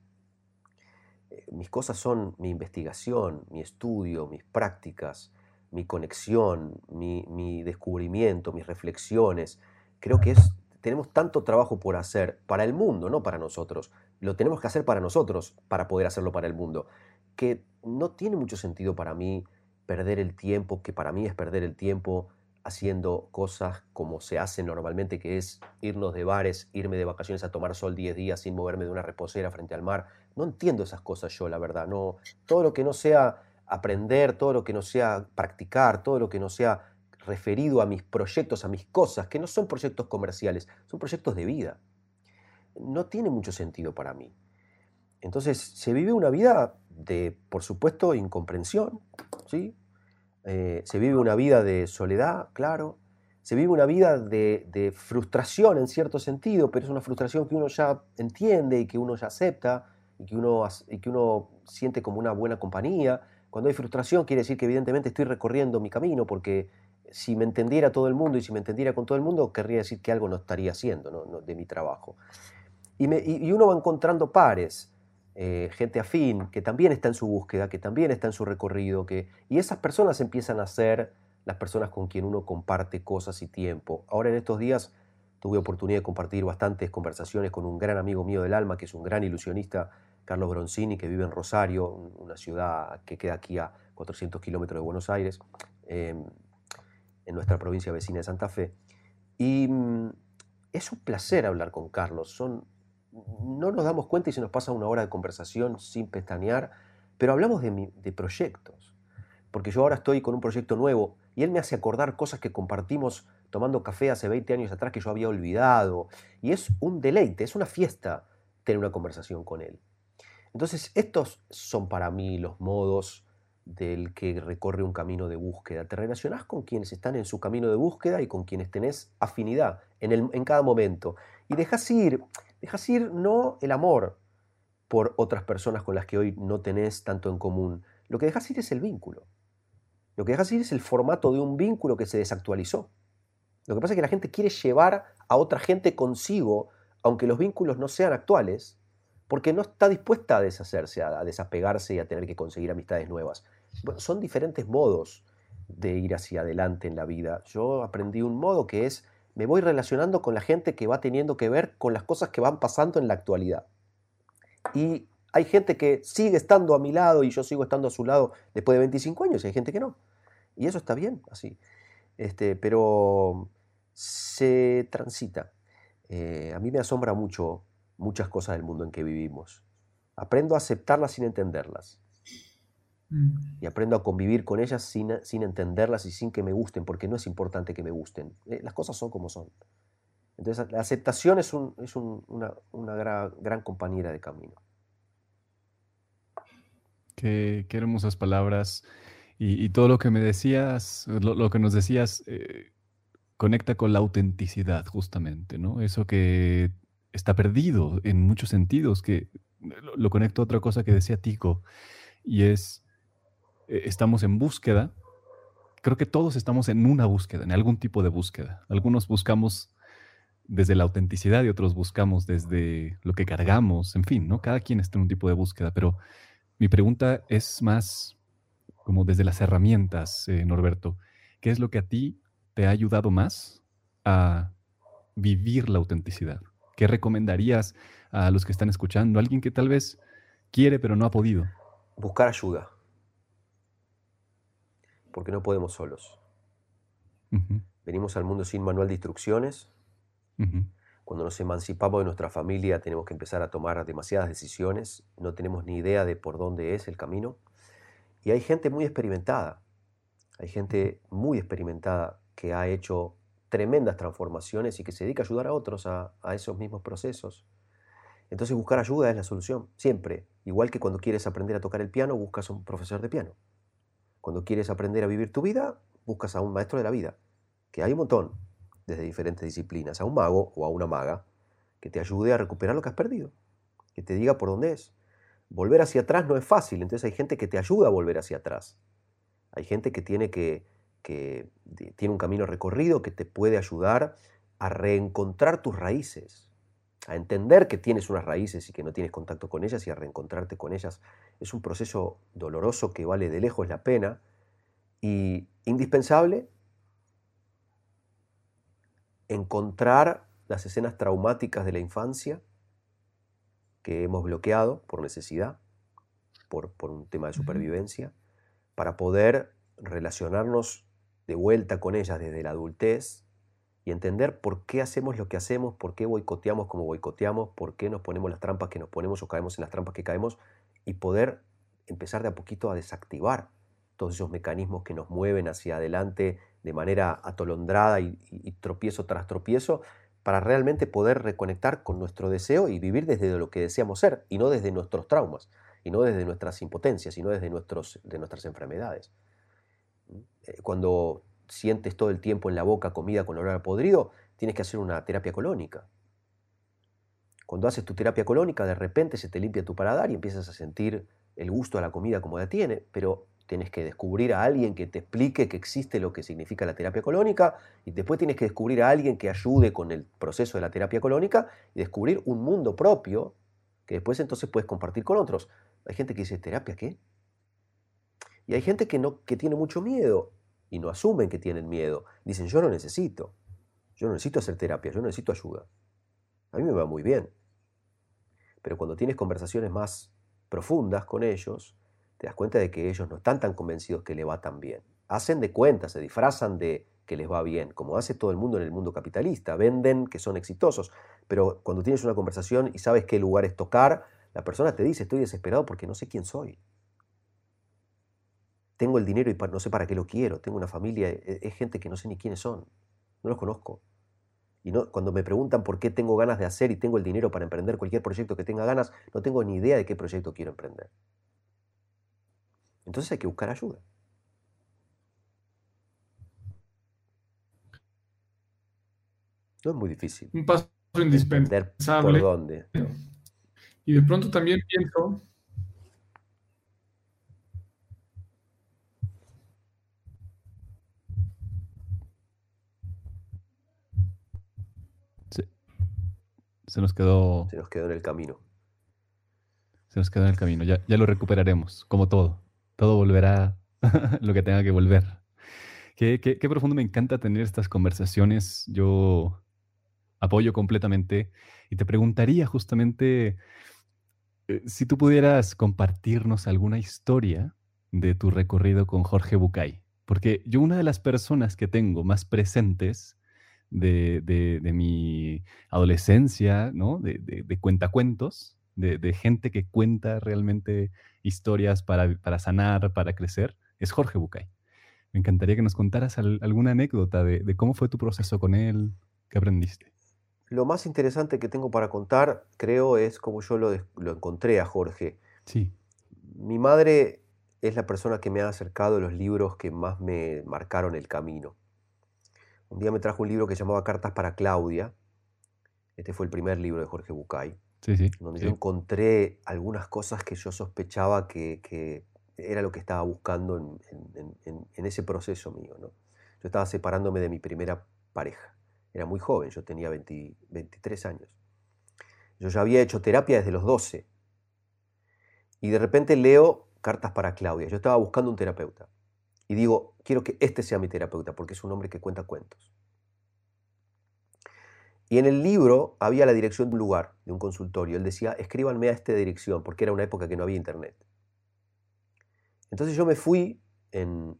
Eh, mis cosas son mi investigación, mi estudio, mis prácticas, mi conexión, mi, mi descubrimiento, mis reflexiones, creo que es, tenemos tanto trabajo por hacer para el mundo, no para nosotros. Lo tenemos que hacer para nosotros para poder hacerlo para el mundo. Que no tiene mucho sentido para mí perder el tiempo, que para mí es perder el tiempo haciendo cosas como se hace normalmente, que es irnos de bares, irme de vacaciones a tomar sol 10 días sin moverme de una reposera frente al mar. No entiendo esas cosas yo, la verdad. No, todo lo que no sea aprender, todo lo que no sea practicar, todo lo que no sea referido a mis proyectos, a mis cosas, que no son proyectos comerciales, son proyectos de vida. No tiene mucho sentido para mí. Entonces se vive una vida de, por supuesto, incomprensión, ¿sí? Eh, se vive una vida de soledad, claro, se vive una vida de, frustración en cierto sentido, pero es una frustración que uno ya entiende y que uno ya acepta y que uno, y que uno siente como una buena compañía. Cuando hay frustración quiere decir que evidentemente estoy recorriendo mi camino porque si me entendiera todo el mundo y si me entendiera con todo el mundo, querría decir que algo no estaría haciendo de mi trabajo. Y, uno va encontrando pares, eh, gente afín, que también está en su búsqueda, que también está en su recorrido, que, y esas personas empiezan a ser las personas con quien uno comparte cosas y tiempo. Ahora en estos días tuve oportunidad de compartir bastantes conversaciones con un gran amigo mío del alma, que es un gran ilusionista, Carlos Bronzini, que vive en Rosario, una ciudad que queda aquí a 400 kilómetros de Buenos Aires. Em, en nuestra provincia vecina de Santa Fe. Y mm, es un placer hablar con Carlos. Son, no nos damos cuenta y se nos pasa una hora de conversación sin pestañear, pero hablamos de, de proyectos. Porque yo ahora estoy con un proyecto nuevo y él me hace acordar cosas que compartimos tomando café hace 20 años atrás que yo había olvidado. Y es un deleite, es una fiesta tener una conversación con él. Entonces, estos son para mí los modos del que recorre un camino de búsqueda. Te relacionás con quienes están en su camino de búsqueda y con quienes tenés afinidad en, el, en cada momento. Y dejas ir, dejas ir no el amor por otras personas con las que hoy no tenés tanto en común. Lo que dejas ir es el vínculo. Lo que dejas ir es el formato de un vínculo que se desactualizó. Lo que pasa es que la gente quiere llevar a otra gente consigo, aunque los vínculos no sean actuales, porque no está dispuesta a deshacerse, a, desapegarse y a tener que conseguir amistades nuevas. son diferentes modos de ir hacia adelante en la vida. Yo aprendí un modo que es, me voy relacionando con la gente que va teniendo que ver con las cosas que van pasando en la actualidad. Y hay gente que sigue estando a mi lado y yo sigo estando a su lado después de 25 años y hay gente que no. Y eso está bien, así. Este, pero se transita. Eh, a mí me asombra mucho muchas cosas del mundo en que vivimos. Aprendo a aceptarlas sin entenderlas. Mm. Y aprendo a convivir con ellas sin, sin, entenderlas y sin que me gusten, porque no es importante que me gusten. Eh, las cosas son como son. Entonces, la aceptación es, una, gran, compañera de camino. Qué, hermosas palabras. Y, todo lo que me decías, lo, que nos decías, eh, conecta con la autenticidad, justamente, ¿no? Eso que está perdido en muchos sentidos, que lo, conecto a otra cosa que decía Tico, y es, eh, estamos en búsqueda, creo que todos estamos en una búsqueda, en algún tipo de búsqueda. Algunos buscamos desde la autenticidad y otros buscamos desde lo que cargamos, en fin, ¿no? Cada quien está en un tipo de búsqueda, pero mi pregunta es más como desde las herramientas, eh, Norberto. ¿Qué es lo que a ti te ha ayudado más a vivir la autenticidad? ¿Qué recomendarías a los que están escuchando? Alguien que tal vez quiere pero no ha podido. Buscar ayuda. Porque no podemos solos. Venimos al mundo sin manual de instrucciones. Cuando nos emancipamos de nuestra familia tenemos que empezar a tomar demasiadas decisiones. No tenemos ni idea de por dónde es el camino. Y hay gente muy experimentada. Hay gente muy experimentada que ha hecho tremendas transformaciones y que se dedica a ayudar a otros a, esos mismos procesos. Entonces buscar ayuda es la solución, siempre. Igual que cuando quieres aprender a tocar el piano, buscas a un profesor de piano. Cuando quieres aprender a vivir tu vida, buscas a un maestro de la vida, que hay un montón, desde diferentes disciplinas, a un mago o a una maga, que te ayude a recuperar lo que has perdido, que te diga por dónde es. Volver hacia atrás no es fácil, entonces hay gente que te ayuda a volver hacia atrás. Hay gente que tiene que que tiene un camino recorrido que te puede ayudar a reencontrar tus raíces, a entender que tienes unas raíces y que no tienes contacto con ellas y a reencontrarte con ellas. Es un proceso doloroso que vale de lejos la pena y indispensable encontrar las escenas traumáticas de la infancia que hemos bloqueado por necesidad, por, por un tema de supervivencia, para poder relacionarnos de vuelta con ellas desde la adultez y entender por qué hacemos lo que hacemos, por qué boicoteamos como boicoteamos, por qué nos ponemos las trampas que nos ponemos o caemos en las trampas que caemos y poder empezar de a poquito a desactivar todos esos mecanismos que nos mueven hacia adelante de manera atolondrada y, tropiezo tras tropiezo para realmente poder reconectar con nuestro deseo y vivir desde lo que deseamos ser y no desde nuestros traumas y no desde nuestras impotencias y no desde nuestros, de nuestras enfermedades. Eh, cuando sientes todo el tiempo en la boca comida con olor a podrido, tienes que hacer una terapia colónica. Cuando haces tu terapia colónica, de repente se te limpia tu paladar y empiezas a sentir el gusto a la comida como la tiene, pero tienes que descubrir a alguien que te explique que existe lo que significa la terapia colónica y después tienes que descubrir a alguien que ayude con el proceso de la terapia colónica y descubrir un mundo propio que después entonces puedes compartir con otros. Hay gente que dice, ¿terapia qué? Y hay gente que, no, que tiene mucho miedo y no asumen que tienen miedo. Dicen, yo no necesito. Yo no necesito hacer terapia, yo no necesito ayuda. A mí me va muy bien. Pero cuando tienes conversaciones más profundas con ellos, te das cuenta de que ellos no están tan convencidos que le va tan bien. Hacen de cuenta, se disfrazan de que les va bien, como hace todo el mundo en el mundo capitalista. Venden que son exitosos. Pero cuando tienes una conversación y sabes qué lugar es tocar, la persona te dice, estoy desesperado porque no sé quién soy tengo el dinero y no sé para qué lo quiero, tengo una familia, e, es gente que no sé ni quiénes son, no los conozco. Y no, cuando me preguntan por qué tengo ganas de hacer y tengo el dinero para emprender cualquier proyecto que tenga ganas, no tengo ni idea de qué proyecto quiero emprender. Entonces hay que buscar ayuda. No es muy difícil. Un paso indispensable. ¿Por dónde? Y de pronto también pienso Se nos quedó. Se nos quedó en el camino. Se nos quedó en el camino. Ya, ya lo recuperaremos, como todo. Todo volverá lo que tenga que volver. Qué, qué, qué profundo me encanta tener estas conversaciones. Yo apoyo completamente y te preguntaría justamente eh, si tú pudieras compartirnos alguna historia de tu recorrido con Jorge Bucay. Porque yo una de las personas que tengo más presentes de, mi adolescencia, ¿no? De, cuentacuentos, de, gente que cuenta realmente historias para, para sanar, para crecer, es Jorge Bucay. Me encantaría que nos contaras alguna anécdota de, cómo fue tu proceso con él, qué aprendiste. Lo más interesante que tengo para contar, creo, es cómo yo lo, lo encontré a Jorge. Sí. Mi madre es la persona que me ha acercado los libros que más me marcaron el camino. Un día me trajo un libro que se llamaba Cartas para Claudia. Este fue el primer libro de Jorge Bucay. Sí, sí, donde yo encontré algunas cosas que yo sospechaba que, que era lo que estaba buscando en, ese proceso mío. ¿no? Yo estaba separándome de mi primera pareja. Era muy joven, yo tenía 23 años. Yo ya había hecho terapia desde los 12. Y de repente leo cartas para Claudia. Yo estaba buscando un terapeuta. Y digo, quiero que este sea mi terapeuta porque es un hombre que cuenta cuentos. Y en el libro había la dirección de un lugar, de un consultorio. Él decía, escríbanme a esta dirección, porque era una época que no había internet. Entonces yo me fui en,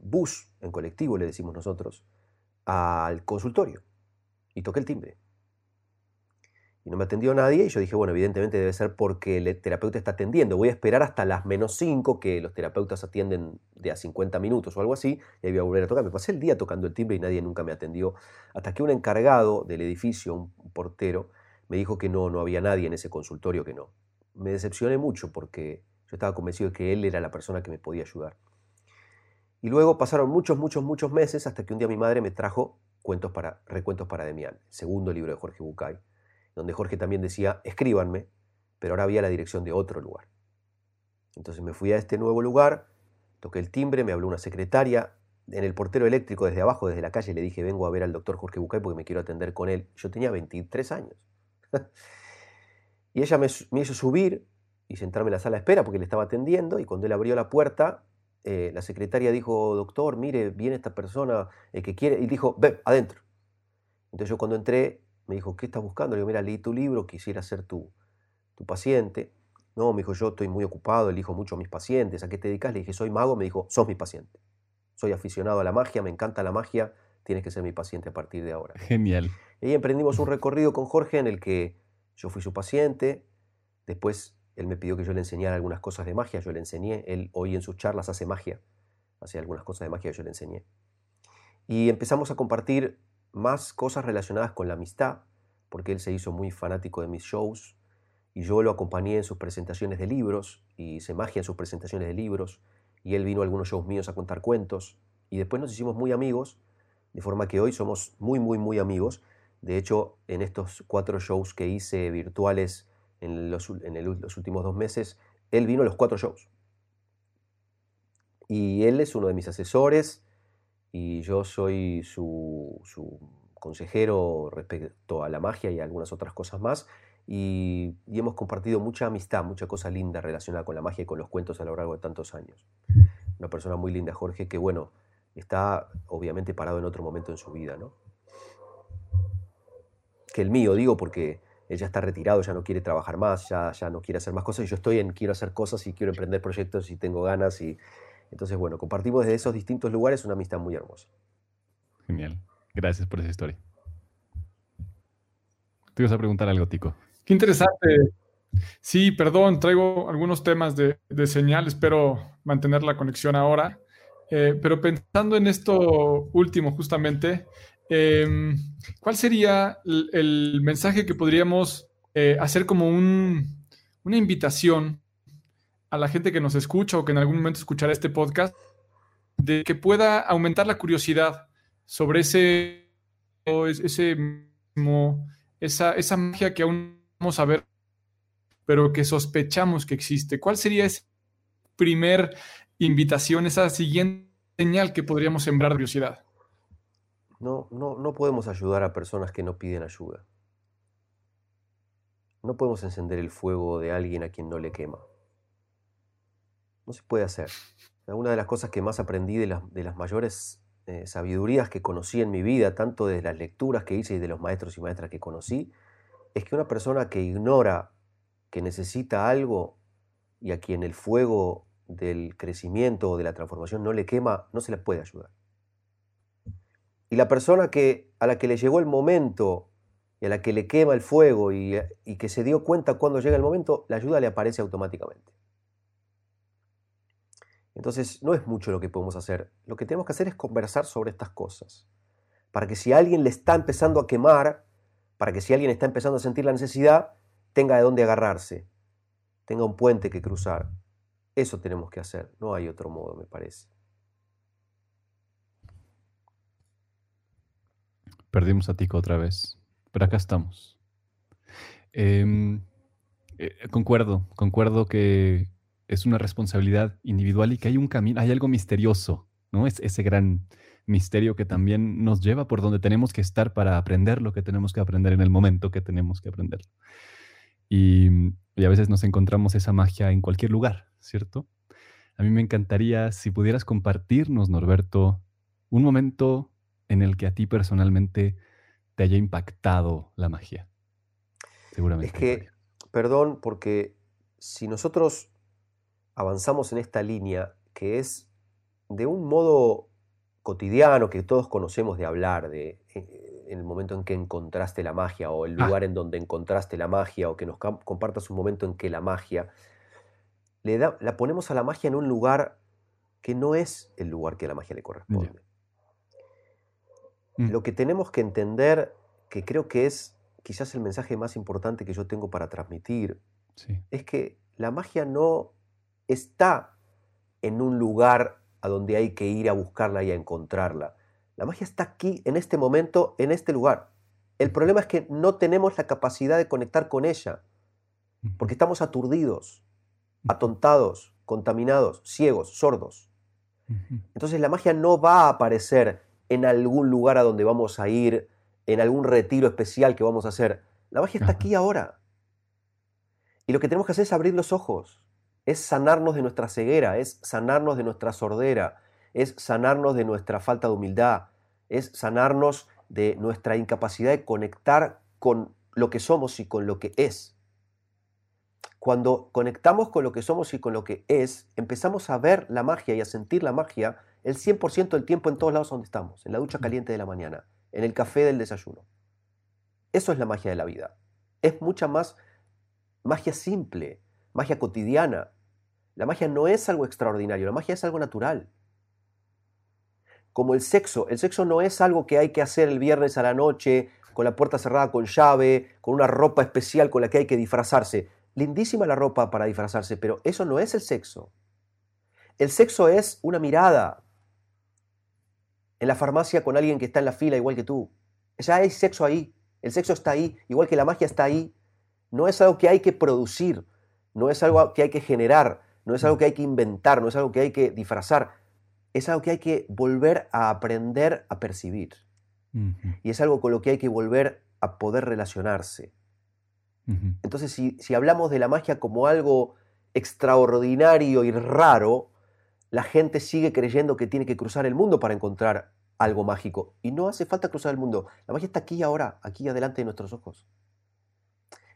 bus, en colectivo le decimos nosotros, al consultorio y toqué el timbre. Y no me atendió nadie y yo dije, bueno, evidentemente debe ser porque el terapeuta está atendiendo. Voy a esperar hasta las menos 5 que los terapeutas atienden de a 50 minutos o algo así y ahí voy a volver a tocar. Me pasé el día tocando el timbre y nadie nunca me atendió. Hasta que un encargado del edificio, un portero, me dijo que no, no había nadie en ese consultorio que no. Me decepcioné mucho porque yo estaba convencido de que él era la persona que me podía ayudar. Y luego pasaron muchos, muchos, muchos meses hasta que un día mi madre me trajo cuentos para, Recuentos para Demián, segundo libro de Jorge Bucay, donde Jorge también decía, escríbanme, pero ahora había la dirección de otro lugar. Entonces me fui a este nuevo lugar, toqué el timbre, me habló una secretaria, en el portero eléctrico desde abajo, desde la calle, le dije, vengo a ver al doctor Jorge Bucay porque me quiero atender con él. Yo tenía 23 años. y ella me, hizo subir y sentarme en la sala de espera porque le estaba atendiendo y cuando él abrió la puerta, eh, la secretaria dijo, doctor, mire, viene esta persona eh, que quiere, y dijo, ven, adentro. Entonces yo cuando entré, me dijo, ¿qué estás buscando? Le digo, mira, leí tu libro, quisiera ser tu, tu paciente. No, me dijo, yo estoy muy ocupado, elijo mucho a mis pacientes, ¿a qué te dedicas? Le dije, soy mago, me dijo, sos mi paciente. Soy aficionado a la magia, me encanta la magia, tienes que ser mi paciente a partir de ahora. Genial. Y emprendimos un recorrido con Jorge en el que yo fui su paciente, después él me pidió que yo le enseñara algunas cosas de magia, yo le enseñé. Él hoy en sus charlas hace magia, hace algunas cosas de magia yo le enseñé. Y empezamos a compartir más cosas relacionadas con la amistad, porque él se hizo muy fanático de mis shows y yo lo acompañé en sus presentaciones de libros y hice magia en sus presentaciones de libros y él vino a algunos shows míos a contar cuentos y después nos hicimos muy amigos, de forma que hoy somos muy, muy, muy amigos. De hecho, en estos cuatro shows que hice virtuales en los, últimos dos meses, él vino a los cuatro shows. Y él es uno de mis asesores y yo soy su, consejero respecto a la magia y algunas otras cosas más. Y, hemos compartido mucha amistad, mucha cosa linda relacionada con la magia y con los cuentos a lo largo de tantos años. Una persona muy linda, Jorge, que bueno, está obviamente parado en otro momento en su vida, ¿no? Que el mío, digo, porque él ya está retirado, ya no quiere trabajar más, ya, ya no quiere hacer más cosas, y yo estoy en, quiero hacer cosas y quiero emprender proyectos y tengo ganas, y entonces, bueno, compartimos desde esos distintos lugares una amistad muy hermosa. Genial, gracias por esa historia. Te ibas a preguntar algo, Tico. Qué interesante. Sí, perdón, traigo algunos temas de, de señal, espero mantener la conexión ahora. Eh, pero pensando en esto último, justamente, Em, ¿Cuál sería el, mensaje que podríamos eh, hacer como una invitación a la gente que nos escucha o que en algún momento escuchará este podcast de que pueda aumentar la curiosidad sobre ese, ese esa, esa magia que aún vamos a ver, pero que sospechamos que existe? ¿Cuál sería esa primer invitación, esa siguiente señal que podríamos sembrar curiosidad? No, no, no podemos ayudar a personas que no piden ayuda. No podemos encender el fuego de alguien a quien no le quema. No se puede hacer. Una de las cosas que más aprendí de las, mayores eh, sabidurías que conocí en mi vida, tanto de las lecturas que hice y de los maestros y maestras que conocí, es que una persona que ignora que necesita algo y a quien el fuego del crecimiento o de la transformación no le quema, no se le puede ayudar. Y la persona que, a la que le llegó el momento y a la que le quema el fuego y que se dio cuenta cuando llega el momento, la ayuda le aparece automáticamente. Entonces, no es mucho lo que podemos hacer. Lo que tenemos que hacer es conversar sobre estas cosas. Para que si alguien le está empezando a quemar, para que si alguien está empezando a sentir la necesidad, tenga de dónde agarrarse, tenga un puente que cruzar. Eso tenemos que hacer. No hay otro modo, me parece. Perdimos a Tico otra vez, pero acá estamos. Em, eh, concuerdo, concuerdo que es una responsabilidad individual y que hay un camino, hay algo misterioso, ¿no? Es ese gran misterio que también nos lleva por donde tenemos que estar para aprender lo que tenemos que aprender en el momento que tenemos que aprender. Y, y a veces nos encontramos esa magia en cualquier lugar, ¿cierto? A mí me encantaría si pudieras compartirnos, Norberto, un momento en el que a ti personalmente te haya impactado la magia. Seguramente. Es que, perdón, porque si nosotros avanzamos en esta línea que es de un modo cotidiano que todos conocemos de hablar, de eh, en el momento en que encontraste la magia o el ah. lugar en donde encontraste la magia o que nos compartas un momento en que la magia, le da, la ponemos a la magia en un lugar que no es el lugar que a la magia le corresponde. Mm. Lo que tenemos que entender, que creo que es quizás el mensaje más importante que yo tengo para transmitir, es que la magia no está en un lugar a donde hay que ir a buscarla y a encontrarla. La magia está aquí, en este momento, en este lugar. El problema es que no tenemos la capacidad de conectar con ella, porque estamos aturdidos, atontados, contaminados, ciegos, sordos. Entonces la magia no va a aparecer en algún lugar a donde vamos a ir, en algún retiro especial que vamos a hacer. La magia está aquí ahora. Y lo que tenemos que hacer es abrir los ojos es sanarnos de nuestra ceguera, es sanarnos de nuestra sordera, es sanarnos de nuestra falta de humildad, es sanarnos de nuestra incapacidad de conectar con lo que somos y con lo que es. Cuando conectamos con lo que somos y con lo que es, empezamos a ver la magia y a sentir la magia el 100% del tiempo en todos lados donde estamos, en la ducha caliente de la mañana, en el café del desayuno. Eso es la magia de la vida. Es mucha más magia simple, magia cotidiana. La magia no es algo extraordinario, la magia es algo natural. Como el sexo, el sexo no es algo que hay que hacer el viernes a la noche, con la puerta cerrada con llave, con una ropa especial con la que hay que disfrazarse. Lindísima la ropa para disfrazarse, pero eso no es el sexo. El sexo es una mirada en la farmacia con alguien que está en la fila igual que tú. Ya hay sexo ahí. El sexo está ahí, igual que la magia está ahí. No es algo que hay que producir, no es algo que hay que generar, no es algo que hay que inventar, no es algo que hay que disfrazar, es algo que hay que volver a aprender a percibir. Y es algo con lo que hay que volver a poder relacionarse. Entonces, si, si, hablamos de la magia como algo extraordinario y raro, la gente sigue creyendo que tiene que cruzar el mundo para encontrar algo mágico. Y no hace falta cruzar el mundo. La magia está aquí ahora, aquí adelante de nuestros ojos.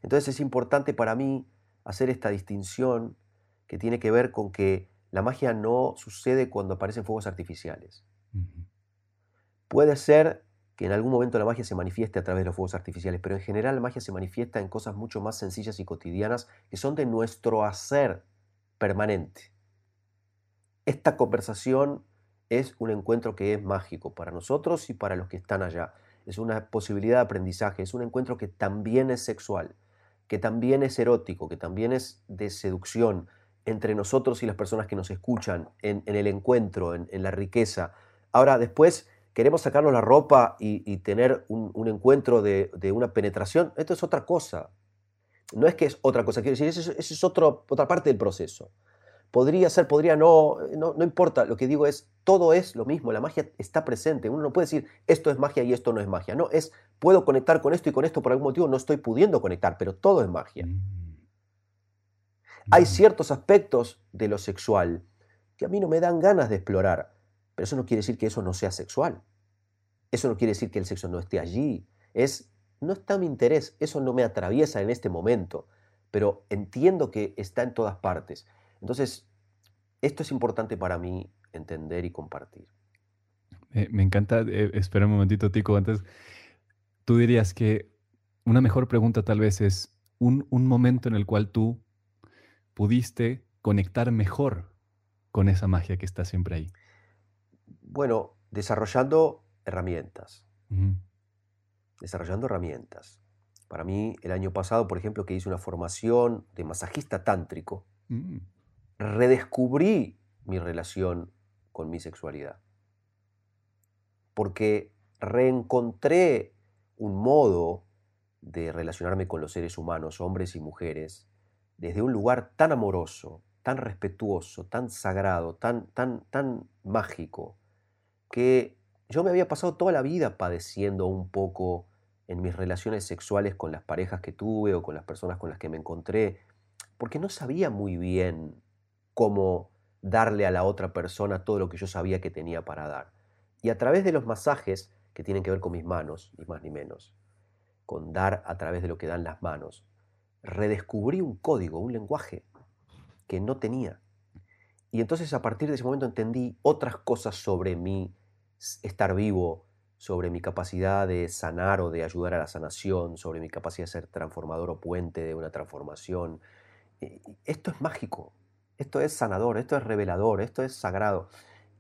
Entonces es importante para mí hacer esta distinción que tiene que ver con que la magia no sucede cuando aparecen fuegos artificiales. Puede ser que en algún momento la magia se manifieste a través de los fuegos artificiales, pero en general la magia se manifiesta en cosas mucho más sencillas y cotidianas que son de nuestro hacer permanente. Esta conversación es un encuentro que es mágico para nosotros y para los que están allá. Es una posibilidad de aprendizaje, es un encuentro que también es sexual que también es erótico, que también es de seducción entre nosotros y las personas que nos escuchan, en, el encuentro, en, la riqueza. Ahora, después queremos sacarnos la ropa y, tener un, encuentro de, una penetración, esto es otra cosa. No es que es otra cosa, quiero decir, esa es, otra parte del proceso. Podría ser, podría no, no, no importa, lo que digo es, todo es lo mismo, la magia está presente, uno no puede decir esto es magia y esto no es magia, no, es puedo conectar con esto y con esto por algún motivo no estoy pudiendo conectar, pero todo es magia. Hay ciertos aspectos de lo sexual que a mí no me dan ganas de explorar, pero eso no quiere decir que eso no sea sexual. Eso no quiere decir que el sexo no esté allí. Es, no está mi interés, eso no me atraviesa en este momento, pero entiendo que está en todas partes. Entonces, esto es importante para mí entender y compartir. me encanta. Eh, espera un momentito, Tico. Antes, tú dirías que una mejor pregunta tal vez es un, un momento en el cual tú pudiste conectar mejor con esa magia que está siempre ahí. Bueno, desarrollando herramientas. Desarrollando herramientas. Para mí, el año pasado, por ejemplo, que hice una formación de masajista tántrico, mm. redescubrí mi relación con mi sexualidad. Porque reencontré un modo de relacionarme con los seres humanos, hombres y mujeres, desde un lugar tan amoroso, tan respetuoso, tan sagrado, tan, tan, tan mágico, que yo me había pasado toda la vida padeciendo un poco en mis relaciones sexuales con las parejas que tuve o con las personas con las que me encontré, porque no sabía muy bien cómo darle a la otra persona todo lo que yo sabía que tenía para dar. Y a través de los masajes, que tienen que ver con mis manos, ni más ni menos, con dar a través de lo que dan las manos, redescubrí un código, un lenguaje que no tenía. Y entonces a partir de ese momento entendí otras cosas sobre mi estar vivo, sobre mi capacidad de sanar o de ayudar a la sanación, sobre mi capacidad de ser transformador o puente de una transformación. Esto es mágico, esto es sanador, esto es revelador, esto es sagrado.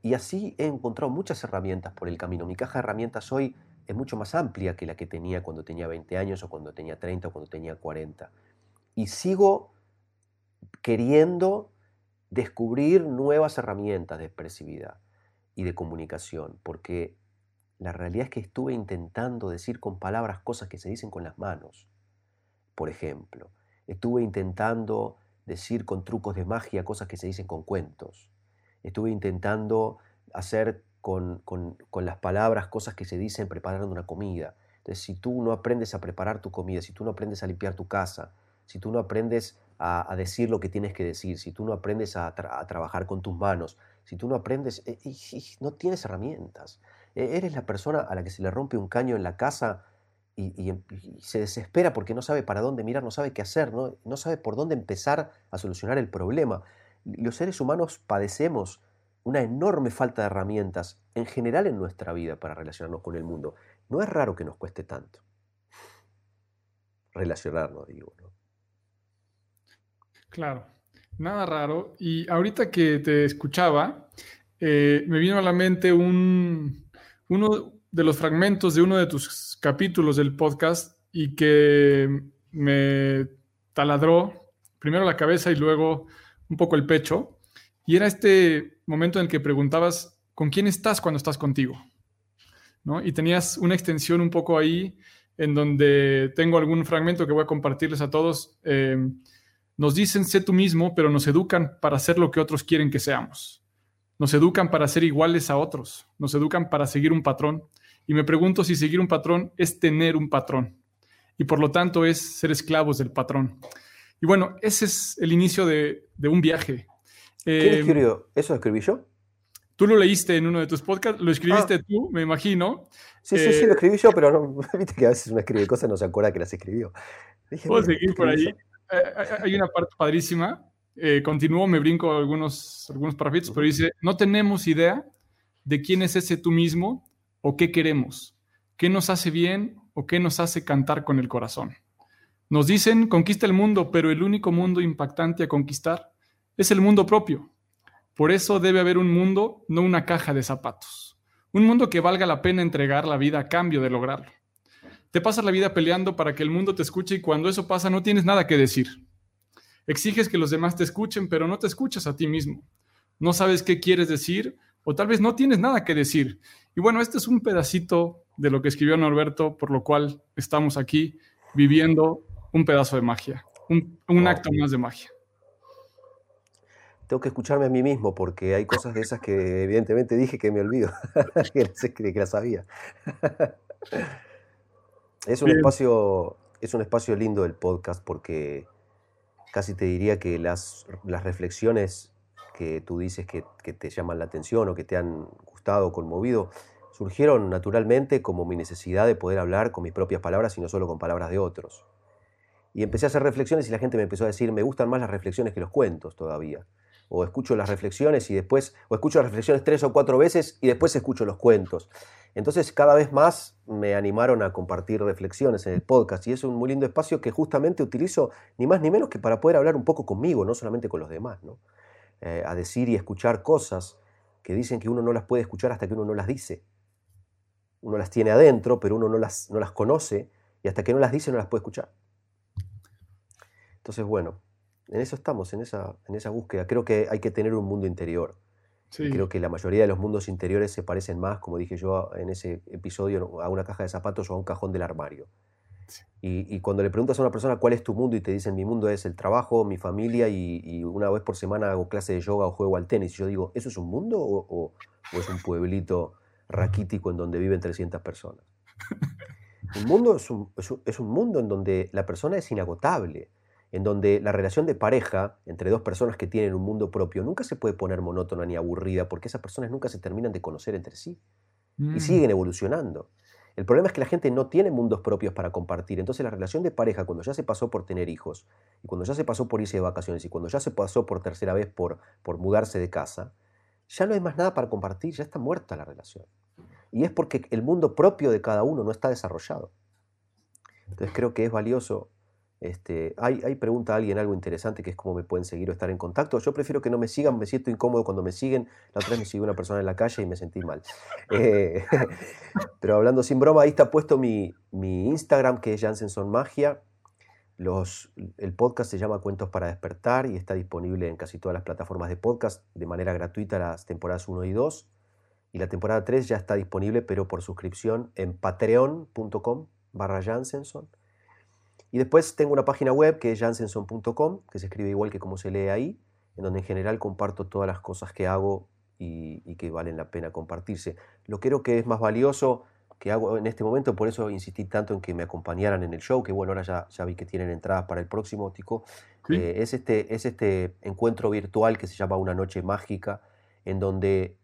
Y así he encontrado muchas herramientas por el camino. Mi caja de herramientas hoy es mucho más amplia que la que tenía cuando tenía 20 años o cuando tenía 30 o cuando tenía 40. Y sigo queriendo descubrir nuevas herramientas de expresividad y de comunicación, porque la realidad es que estuve intentando decir con palabras cosas que se dicen con las manos. Por ejemplo, estuve intentando decir con trucos de magia cosas que se dicen con cuentos. Estuve intentando hacer con, las palabras cosas que se dicen preparando una comida. Entonces, si tú no aprendes a preparar tu comida, si tú no aprendes a limpiar tu casa, si tú no aprendes a, decir lo que tienes que decir, si tú no aprendes a, trabajar con tus manos, si tú no aprendes, eh, no tienes herramientas. E-, eres la persona a la que se le rompe un caño en la casa y, se desespera porque no sabe para dónde mirar, no sabe qué hacer, ¿no? no sabe por dónde empezar a solucionar el problema. Los seres humanos padecemos una enorme falta de herramientas en general en nuestra vida para relacionarnos con el mundo. No es raro que nos cueste tanto relacionarnos, digo. ¿no? Claro, nada raro. Y ahorita que te escuchaba, eh, me vino a la mente un, uno de los fragmentos de uno de tus capítulos del podcast y que me taladró primero la cabeza y luego un poco el pecho. Y era este momento en el que preguntabas, ¿con quién estás cuando estás contigo? ¿No? Y tenías una extensión un poco ahí en donde tengo algún fragmento que voy a compartirles a todos. Eh, nos dicen, sé tú mismo, pero nos educan para hacer lo que otros quieren que seamos. Nos educan para ser iguales a otros, nos educan para seguir un patrón. Y me pregunto si seguir un patrón es tener un patrón. Y por lo tanto es ser esclavos del patrón. Y bueno, ese es el inicio de, un viaje. ¿Quién eh, escribió? ¿Eso escribí yo? Tú lo leíste en uno de tus podcasts, lo escribiste ah. tú, me imagino. Sí, sí, sí, lo eh, escribí yo, pero no, viste que a veces uno escribe cosas y no se acuerda que las escribió. Puedo seguir por ahí. Eh, hay una parte padrísima eh, continúo, me brinco algunos, algunos pero dice, no tenemos idea de quién es ese tú mismo o qué queremos, qué nos hace bien o qué nos hace cantar con el corazón. Nos dicen, conquista el mundo, pero el único mundo impactante a conquistar es el mundo propio. Por eso debe haber un mundo, no una caja de zapatos. Un mundo que valga la pena entregar la vida a cambio de lograrlo. Te pasas la vida peleando para que el mundo te escuche y cuando eso pasa no tienes nada que decir. Exiges que los demás te escuchen, pero no te escuchas a ti mismo. No sabes qué quieres decir o tal vez no tienes nada que decir. Y bueno, este es un pedacito de lo que escribió Norberto, por lo cual estamos aquí viviendo un pedazo de magia, un, acto más de magia. Tengo que escucharme a mí mismo porque hay cosas de esas que evidentemente dije que me olvido, que, las sabía. es un, espacio, es un espacio lindo el podcast porque casi te diría que las, las reflexiones que tú dices que, te llaman la atención o que te han gustado, conmovido, surgieron naturalmente como mi necesidad de poder hablar con mis propias palabras y no solo con palabras de otros. Y empecé a hacer reflexiones y la gente me empezó a decir, me gustan más las reflexiones que los cuentos todavía. O escucho las reflexiones y después, o escucho las reflexiones tres o cuatro veces y después escucho los cuentos. Entonces cada vez más me animaron a compartir reflexiones en el podcast y es un muy lindo espacio que justamente utilizo ni más ni menos que para poder hablar un poco conmigo, no solamente con los demás, ¿no? Eh, a decir y escuchar cosas que dicen que uno no las puede escuchar hasta que uno no las dice. Uno las tiene adentro, pero uno no las, no las conoce y hasta que no las dice no las puede escuchar. Entonces, bueno, en eso estamos, en esa, en esa búsqueda. Creo que hay que tener un mundo interior. Creo que la mayoría de los mundos interiores se parecen más, como dije yo en ese episodio, a una caja de zapatos o a un cajón del armario. Y, cuando le preguntas a una persona cuál es tu mundo y te dicen mi mundo es el trabajo, mi familia y, una vez por semana hago clase de yoga o juego al tenis, y yo digo, ¿eso es un mundo o, es un pueblito raquítico en donde viven 300 personas? Un mundo es un, es un mundo en donde la persona es inagotable en donde la relación de pareja entre dos personas que tienen un mundo propio nunca se puede poner monótona ni aburrida porque esas personas nunca se terminan de conocer entre sí y mm. siguen evolucionando. El problema es que la gente no tiene mundos propios para compartir. Entonces la relación de pareja, cuando ya se pasó por tener hijos, y cuando ya se pasó por irse de vacaciones, y cuando ya se pasó por tercera vez por, por mudarse de casa, ya no hay más nada para compartir, ya está muerta la relación. Y es porque el mundo propio de cada uno no está desarrollado. Entonces creo que es valioso este, hay, hay, pregunta a alguien algo interesante que es cómo me pueden seguir o estar en contacto. Yo prefiero que no me sigan, me siento incómodo cuando me siguen. La otra vez me siguió una persona en la calle y me sentí mal. Eh, pero hablando sin broma, ahí está puesto mi, mi Instagram que es Jansenson Magia. Los, el podcast se llama Cuentos para despertar y está disponible en casi todas las plataformas de podcast de manera gratuita las temporadas 1 y 2. Y la temporada 3 ya está disponible, pero por suscripción en patreon.com barra Jansenson. Y después tengo una página web que es jansenson.com, que se escribe igual que como se lee ahí, en donde en general comparto todas las cosas que hago y, que valen la pena compartirse. Lo creo que es más valioso que hago en este momento, por eso insistí tanto en que me acompañaran en el show, que bueno, ahora ya, ya vi que tienen entradas para el próximo, Tico. Eh, es, este, es este encuentro virtual que se llama Una Noche Mágica, en donde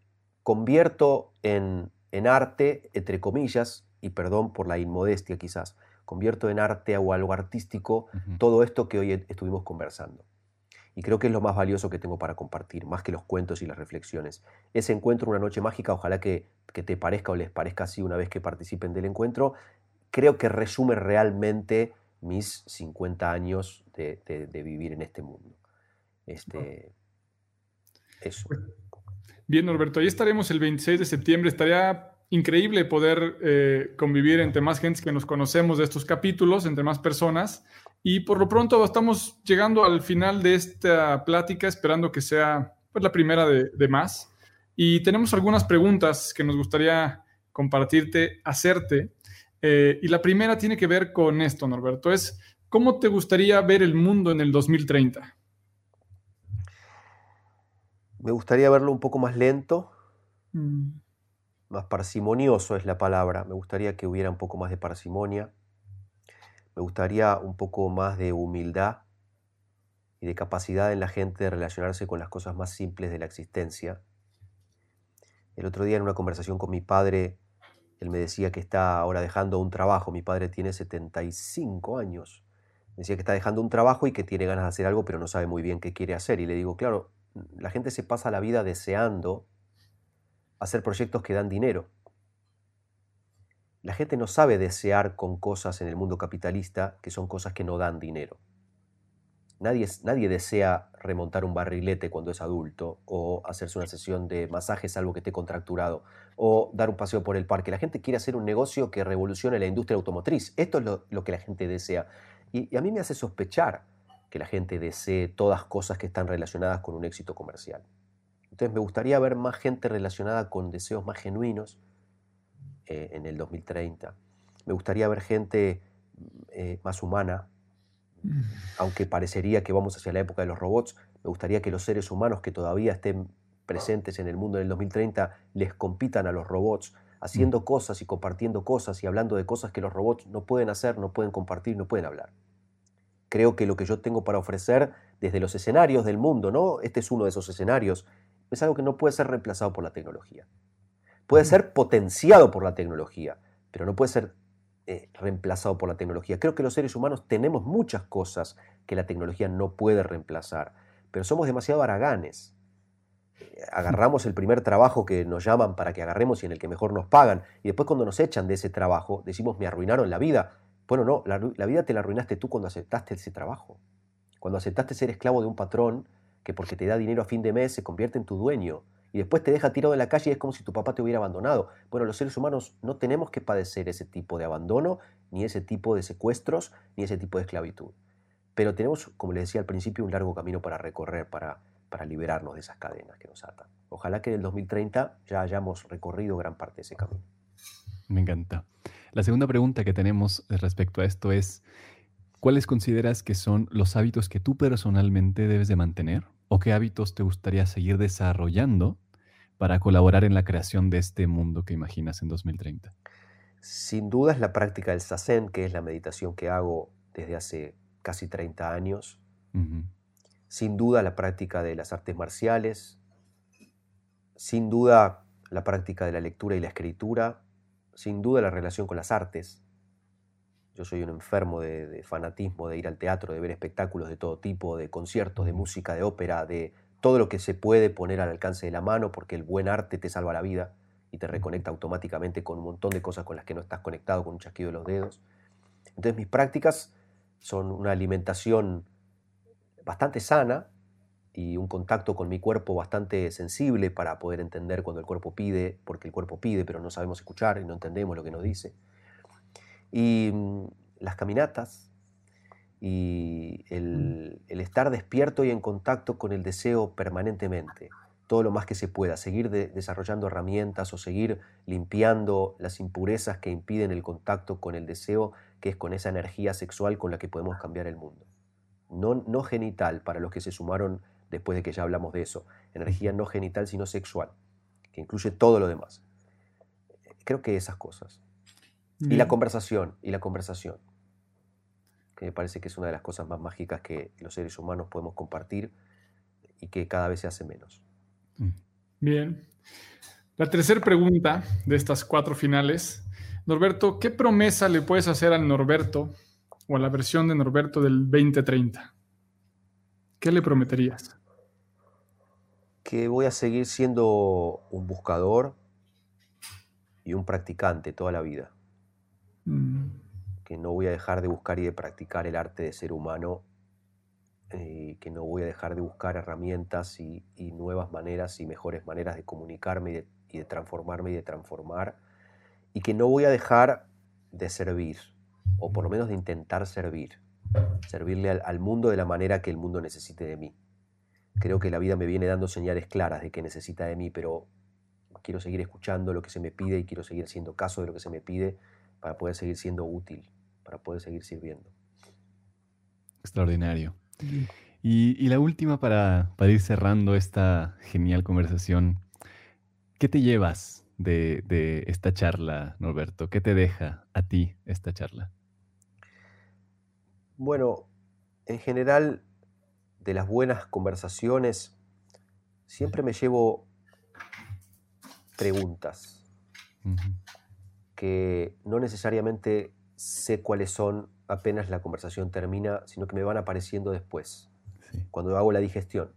convierto en, en arte, entre comillas, y perdón por la inmodestia quizás, convierto en arte o algo artístico todo esto que hoy estuvimos conversando. Y creo que es lo más valioso que tengo para compartir, más que los cuentos y las reflexiones. Ese encuentro, una noche mágica, ojalá que, te parezca o les parezca así una vez que participen del encuentro, creo que resume realmente mis 50 años de, vivir en este mundo. Este, eso. Bien, Norberto, ahí estaremos el 26 de septiembre. Estaría increíble poder eh, convivir entre más gente que nos conocemos de estos capítulos, entre más personas. Y por lo pronto estamos llegando al final de esta plática, esperando que sea pues, la primera de, más. Y tenemos algunas preguntas que nos gustaría compartirte, hacerte. Eh, y la primera tiene que ver con esto, Norberto, es ¿cómo te gustaría ver el mundo en el 2030? Me gustaría verlo un poco más lento. Mm más parsimonioso es la palabra. Me gustaría que hubiera un poco más de parsimonia. Me gustaría un poco más de humildad y de capacidad en la gente de relacionarse con las cosas más simples de la existencia. El otro día en una conversación con mi padre, él me decía que está ahora dejando un trabajo. Mi padre tiene 75 años. Me decía que está dejando un trabajo y que tiene ganas de hacer algo, pero no sabe muy bien qué quiere hacer. Y le digo, claro, la gente se pasa la vida deseando hacer proyectos que dan dinero. La gente no sabe desear con cosas en el mundo capitalista que son cosas que no dan dinero. Nadie, nadie desea remontar un barrilete cuando es adulto o hacerse una sesión de masaje salvo que esté contracturado o dar un paseo por el parque. La gente quiere hacer un negocio que revolucione la industria automotriz. Esto es lo, que la gente desea. y a mí me hace sospechar que la gente desee todas cosas que están relacionadas con un éxito comercial. Entonces me gustaría ver más gente relacionada con deseos más genuinos eh, en el 2030. Me gustaría ver gente eh, más humana, mm. aunque parecería que vamos hacia la época de los robots, me gustaría que los seres humanos que todavía estén presentes en el mundo en el 2030 les compitan a los robots, haciendo mm. cosas y compartiendo cosas y hablando de cosas que los robots no pueden hacer, no pueden compartir, no pueden hablar. Creo que lo que yo tengo para ofrecer desde los escenarios del mundo, ¿no? Este es uno de esos escenarios, es algo que no puede ser reemplazado por la tecnología. Puede ser potenciado por la tecnología, pero no puede ser eh, reemplazado por la tecnología. Creo que los seres humanos tenemos muchas cosas que la tecnología no puede reemplazar, pero somos demasiado haraganes. agarramos el primer trabajo que nos llaman para que agarremos y en el que mejor nos pagan, y después cuando nos echan de ese trabajo, decimos, me arruinaron la vida. Bueno, no, la, vida te la arruinaste tú cuando aceptaste ese trabajo. Cuando aceptaste ser esclavo de un patrón que porque te da dinero a fin de mes se convierte en tu dueño y después te deja tirado en la calle y es como si tu papá te hubiera abandonado. Bueno, los seres humanos no tenemos que padecer ese tipo de abandono, ni ese tipo de secuestros, ni ese tipo de esclavitud. Pero tenemos, como les decía al principio, un largo camino para recorrer, para para liberarnos de esas cadenas que nos atan. Ojalá que en el 2030 ya hayamos recorrido gran parte de ese camino. Me encanta. La segunda pregunta que tenemos respecto a esto es, ¿cuáles consideras que son los hábitos que tú personalmente debes de mantener o qué hábitos te gustaría seguir desarrollando para colaborar en la creación de este mundo que imaginas en 2030? Sin duda es la práctica del sasen, que es la meditación que hago desde hace casi 30 años sin duda la práctica de las artes marciales, sin duda la práctica de la lectura y la escritura, sin duda la relación con las artes. Yo soy un enfermo de, fanatismo, de ir al teatro, de ver espectáculos de todo tipo, de conciertos, de música, de ópera, de todo lo que se puede poner al alcance de la mano, porque el buen arte te salva la vida y te reconecta automáticamente con un montón de cosas con las que no estás conectado, con un chasquido de los dedos. Entonces mis prácticas son una alimentación bastante sana y un contacto con mi cuerpo bastante sensible para poder entender cuando el cuerpo pide, porque el cuerpo pide, pero no sabemos escuchar y no entendemos lo que nos dice. Y mm, las caminatas y el, el estar despierto y en contacto con el deseo permanentemente, todo lo más que se pueda, seguir desarrollando herramientas o seguir limpiando las impurezas que impiden el contacto con el deseo, que es con esa energía sexual con la que podemos cambiar el mundo no, genital para los que se sumaron después de que ya hablamos de eso, energía no genital sino sexual, que incluye todo lo demás. Creo que esas cosas. Y la conversación, y la conversación, que me parece que es una de las cosas más mágicas que los seres humanos podemos compartir y que cada vez se hace menos. Mm. Bien. La tercera pregunta de estas cuatro finales. Norberto, ¿qué promesa le puedes hacer al Norberto o a la versión de Norberto del 2030? ¿Qué le prometerías? Que voy a seguir siendo un buscador y un practicante toda la vida. Mm. Que no voy a dejar de buscar y de practicar el arte de ser humano. Eh, que no voy a dejar de buscar herramientas y, nuevas maneras y mejores maneras de comunicarme y de transformarme y de transformar. Y que no voy a dejar de servir o por lo menos de intentar servir, servirle al, mundo de la manera que el mundo necesite de mí. Creo que la vida me viene dando señales claras de que necesita de mí, pero quiero seguir escuchando lo que se me pide y quiero seguir siendo caso de lo que se me pide para poder seguir siendo útil, para poder seguir sirviendo. Extraordinario. Y, la última para, para ir cerrando esta genial conversación, ¿qué te llevas de, esta charla, Norberto? ¿Qué te deja a ti esta charla? Bueno, en general, de las buenas conversaciones, siempre me llevo preguntas que no necesariamente sé cuáles son apenas la conversación termina, sino que me van apareciendo después, cuando hago la digestión.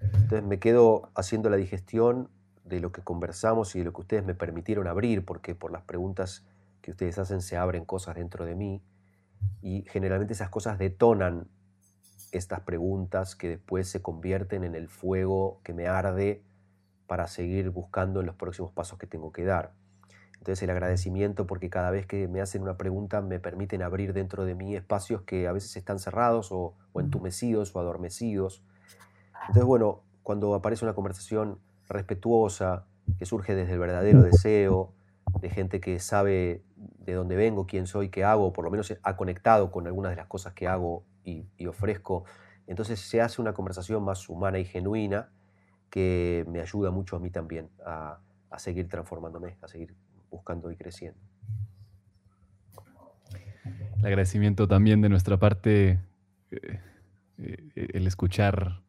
Entonces me quedo haciendo la digestión de lo que conversamos y de lo que ustedes me permitieron abrir, porque por las preguntas que ustedes hacen se abren cosas dentro de mí y generalmente esas cosas detonan estas preguntas que después se convierten en el fuego que me arde para seguir buscando en los próximos pasos que tengo que dar. Entonces el agradecimiento porque cada vez que me hacen una pregunta me permiten abrir dentro de mí espacios que a veces están cerrados o, o entumecidos o adormecidos. Entonces bueno, cuando aparece una conversación respetuosa, que surge desde el verdadero deseo, de gente que sabe de dónde vengo, quién soy, qué hago, por lo menos ha conectado con algunas de las cosas que hago y, ofrezco. Entonces se hace una conversación más humana y genuina que me ayuda mucho a mí también a, seguir transformándome, a seguir buscando y creciendo. El agradecimiento también de nuestra parte, eh, eh, el escuchar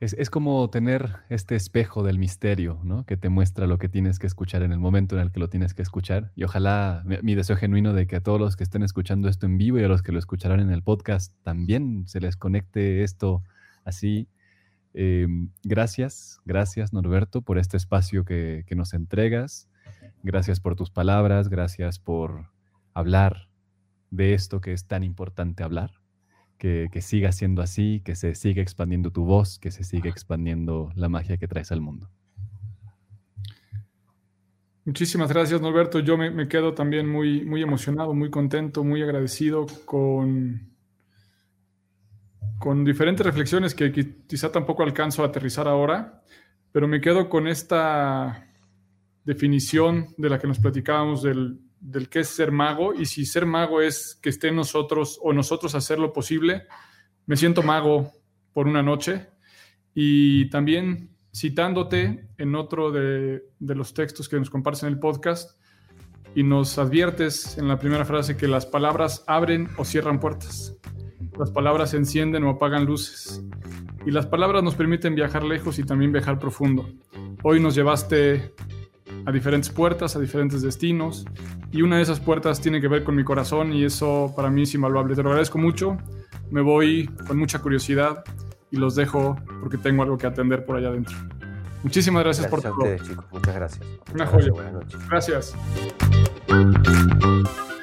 es, como tener este espejo del misterio, ¿no? Que te muestra lo que tienes que escuchar en el momento en el que lo tienes que escuchar. Y ojalá, mi, deseo genuino de que a todos los que estén escuchando esto en vivo y a los que lo escucharán en el podcast también se les conecte esto así Em, gracias, gracias Norberto por este espacio que, que nos entregas. Gracias por tus palabras, gracias por hablar de esto que es tan importante hablar, que, que, siga siendo así, que se siga expandiendo tu voz, que se siga expandiendo la magia que traes al mundo. Muchísimas gracias, Norberto. Yo me, me quedo también muy, muy emocionado, muy contento, muy agradecido con, con diferentes reflexiones que quizá tampoco alcanzo a aterrizar ahora, pero me quedo con esta definición de la que nos platicábamos del, del qué es ser mago y si ser mago es que esté en nosotros o nosotros hacer lo posible, me siento mago por una noche y también citándote en otro de, de los textos que nos compartes en el podcast y nos adviertes en la primera frase que las palabras abren o cierran puertas. Las palabras encienden o apagan luces. Y las palabras nos permiten viajar lejos y también viajar profundo. Hoy nos llevaste a diferentes puertas, a diferentes destinos. Y una de esas puertas tiene que ver con mi corazón y eso para mí es invaluable. Te lo agradezco mucho. Me voy con mucha curiosidad y los dejo porque tengo algo que atender por allá adentro. Muchísimas gracias, gracias por todo. chicos. Muchas gracias. Una joya. Gracias. Buenas noches. Gracias.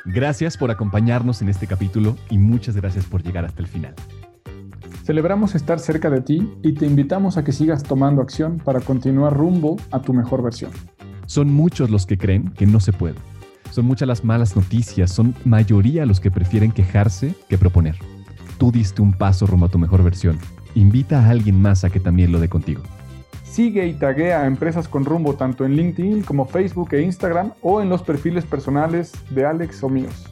Gracias por acompañarnos en este capítulo y muchas gracias por llegar hasta el final. Celebramos estar cerca de ti y te invitamos a que sigas tomando acción para continuar rumbo a tu mejor versión. Son muchos los que creen que no se puede. Son muchas las malas noticias, son mayoría los que prefieren quejarse que proponer. Tú diste un paso rumbo a tu mejor versión. Invita a alguien más a que también lo dé contigo. Sigue y taguea a Empresas con Rumbo tanto en LinkedIn como Facebook e Instagram o en los perfiles personales de Alex o míos.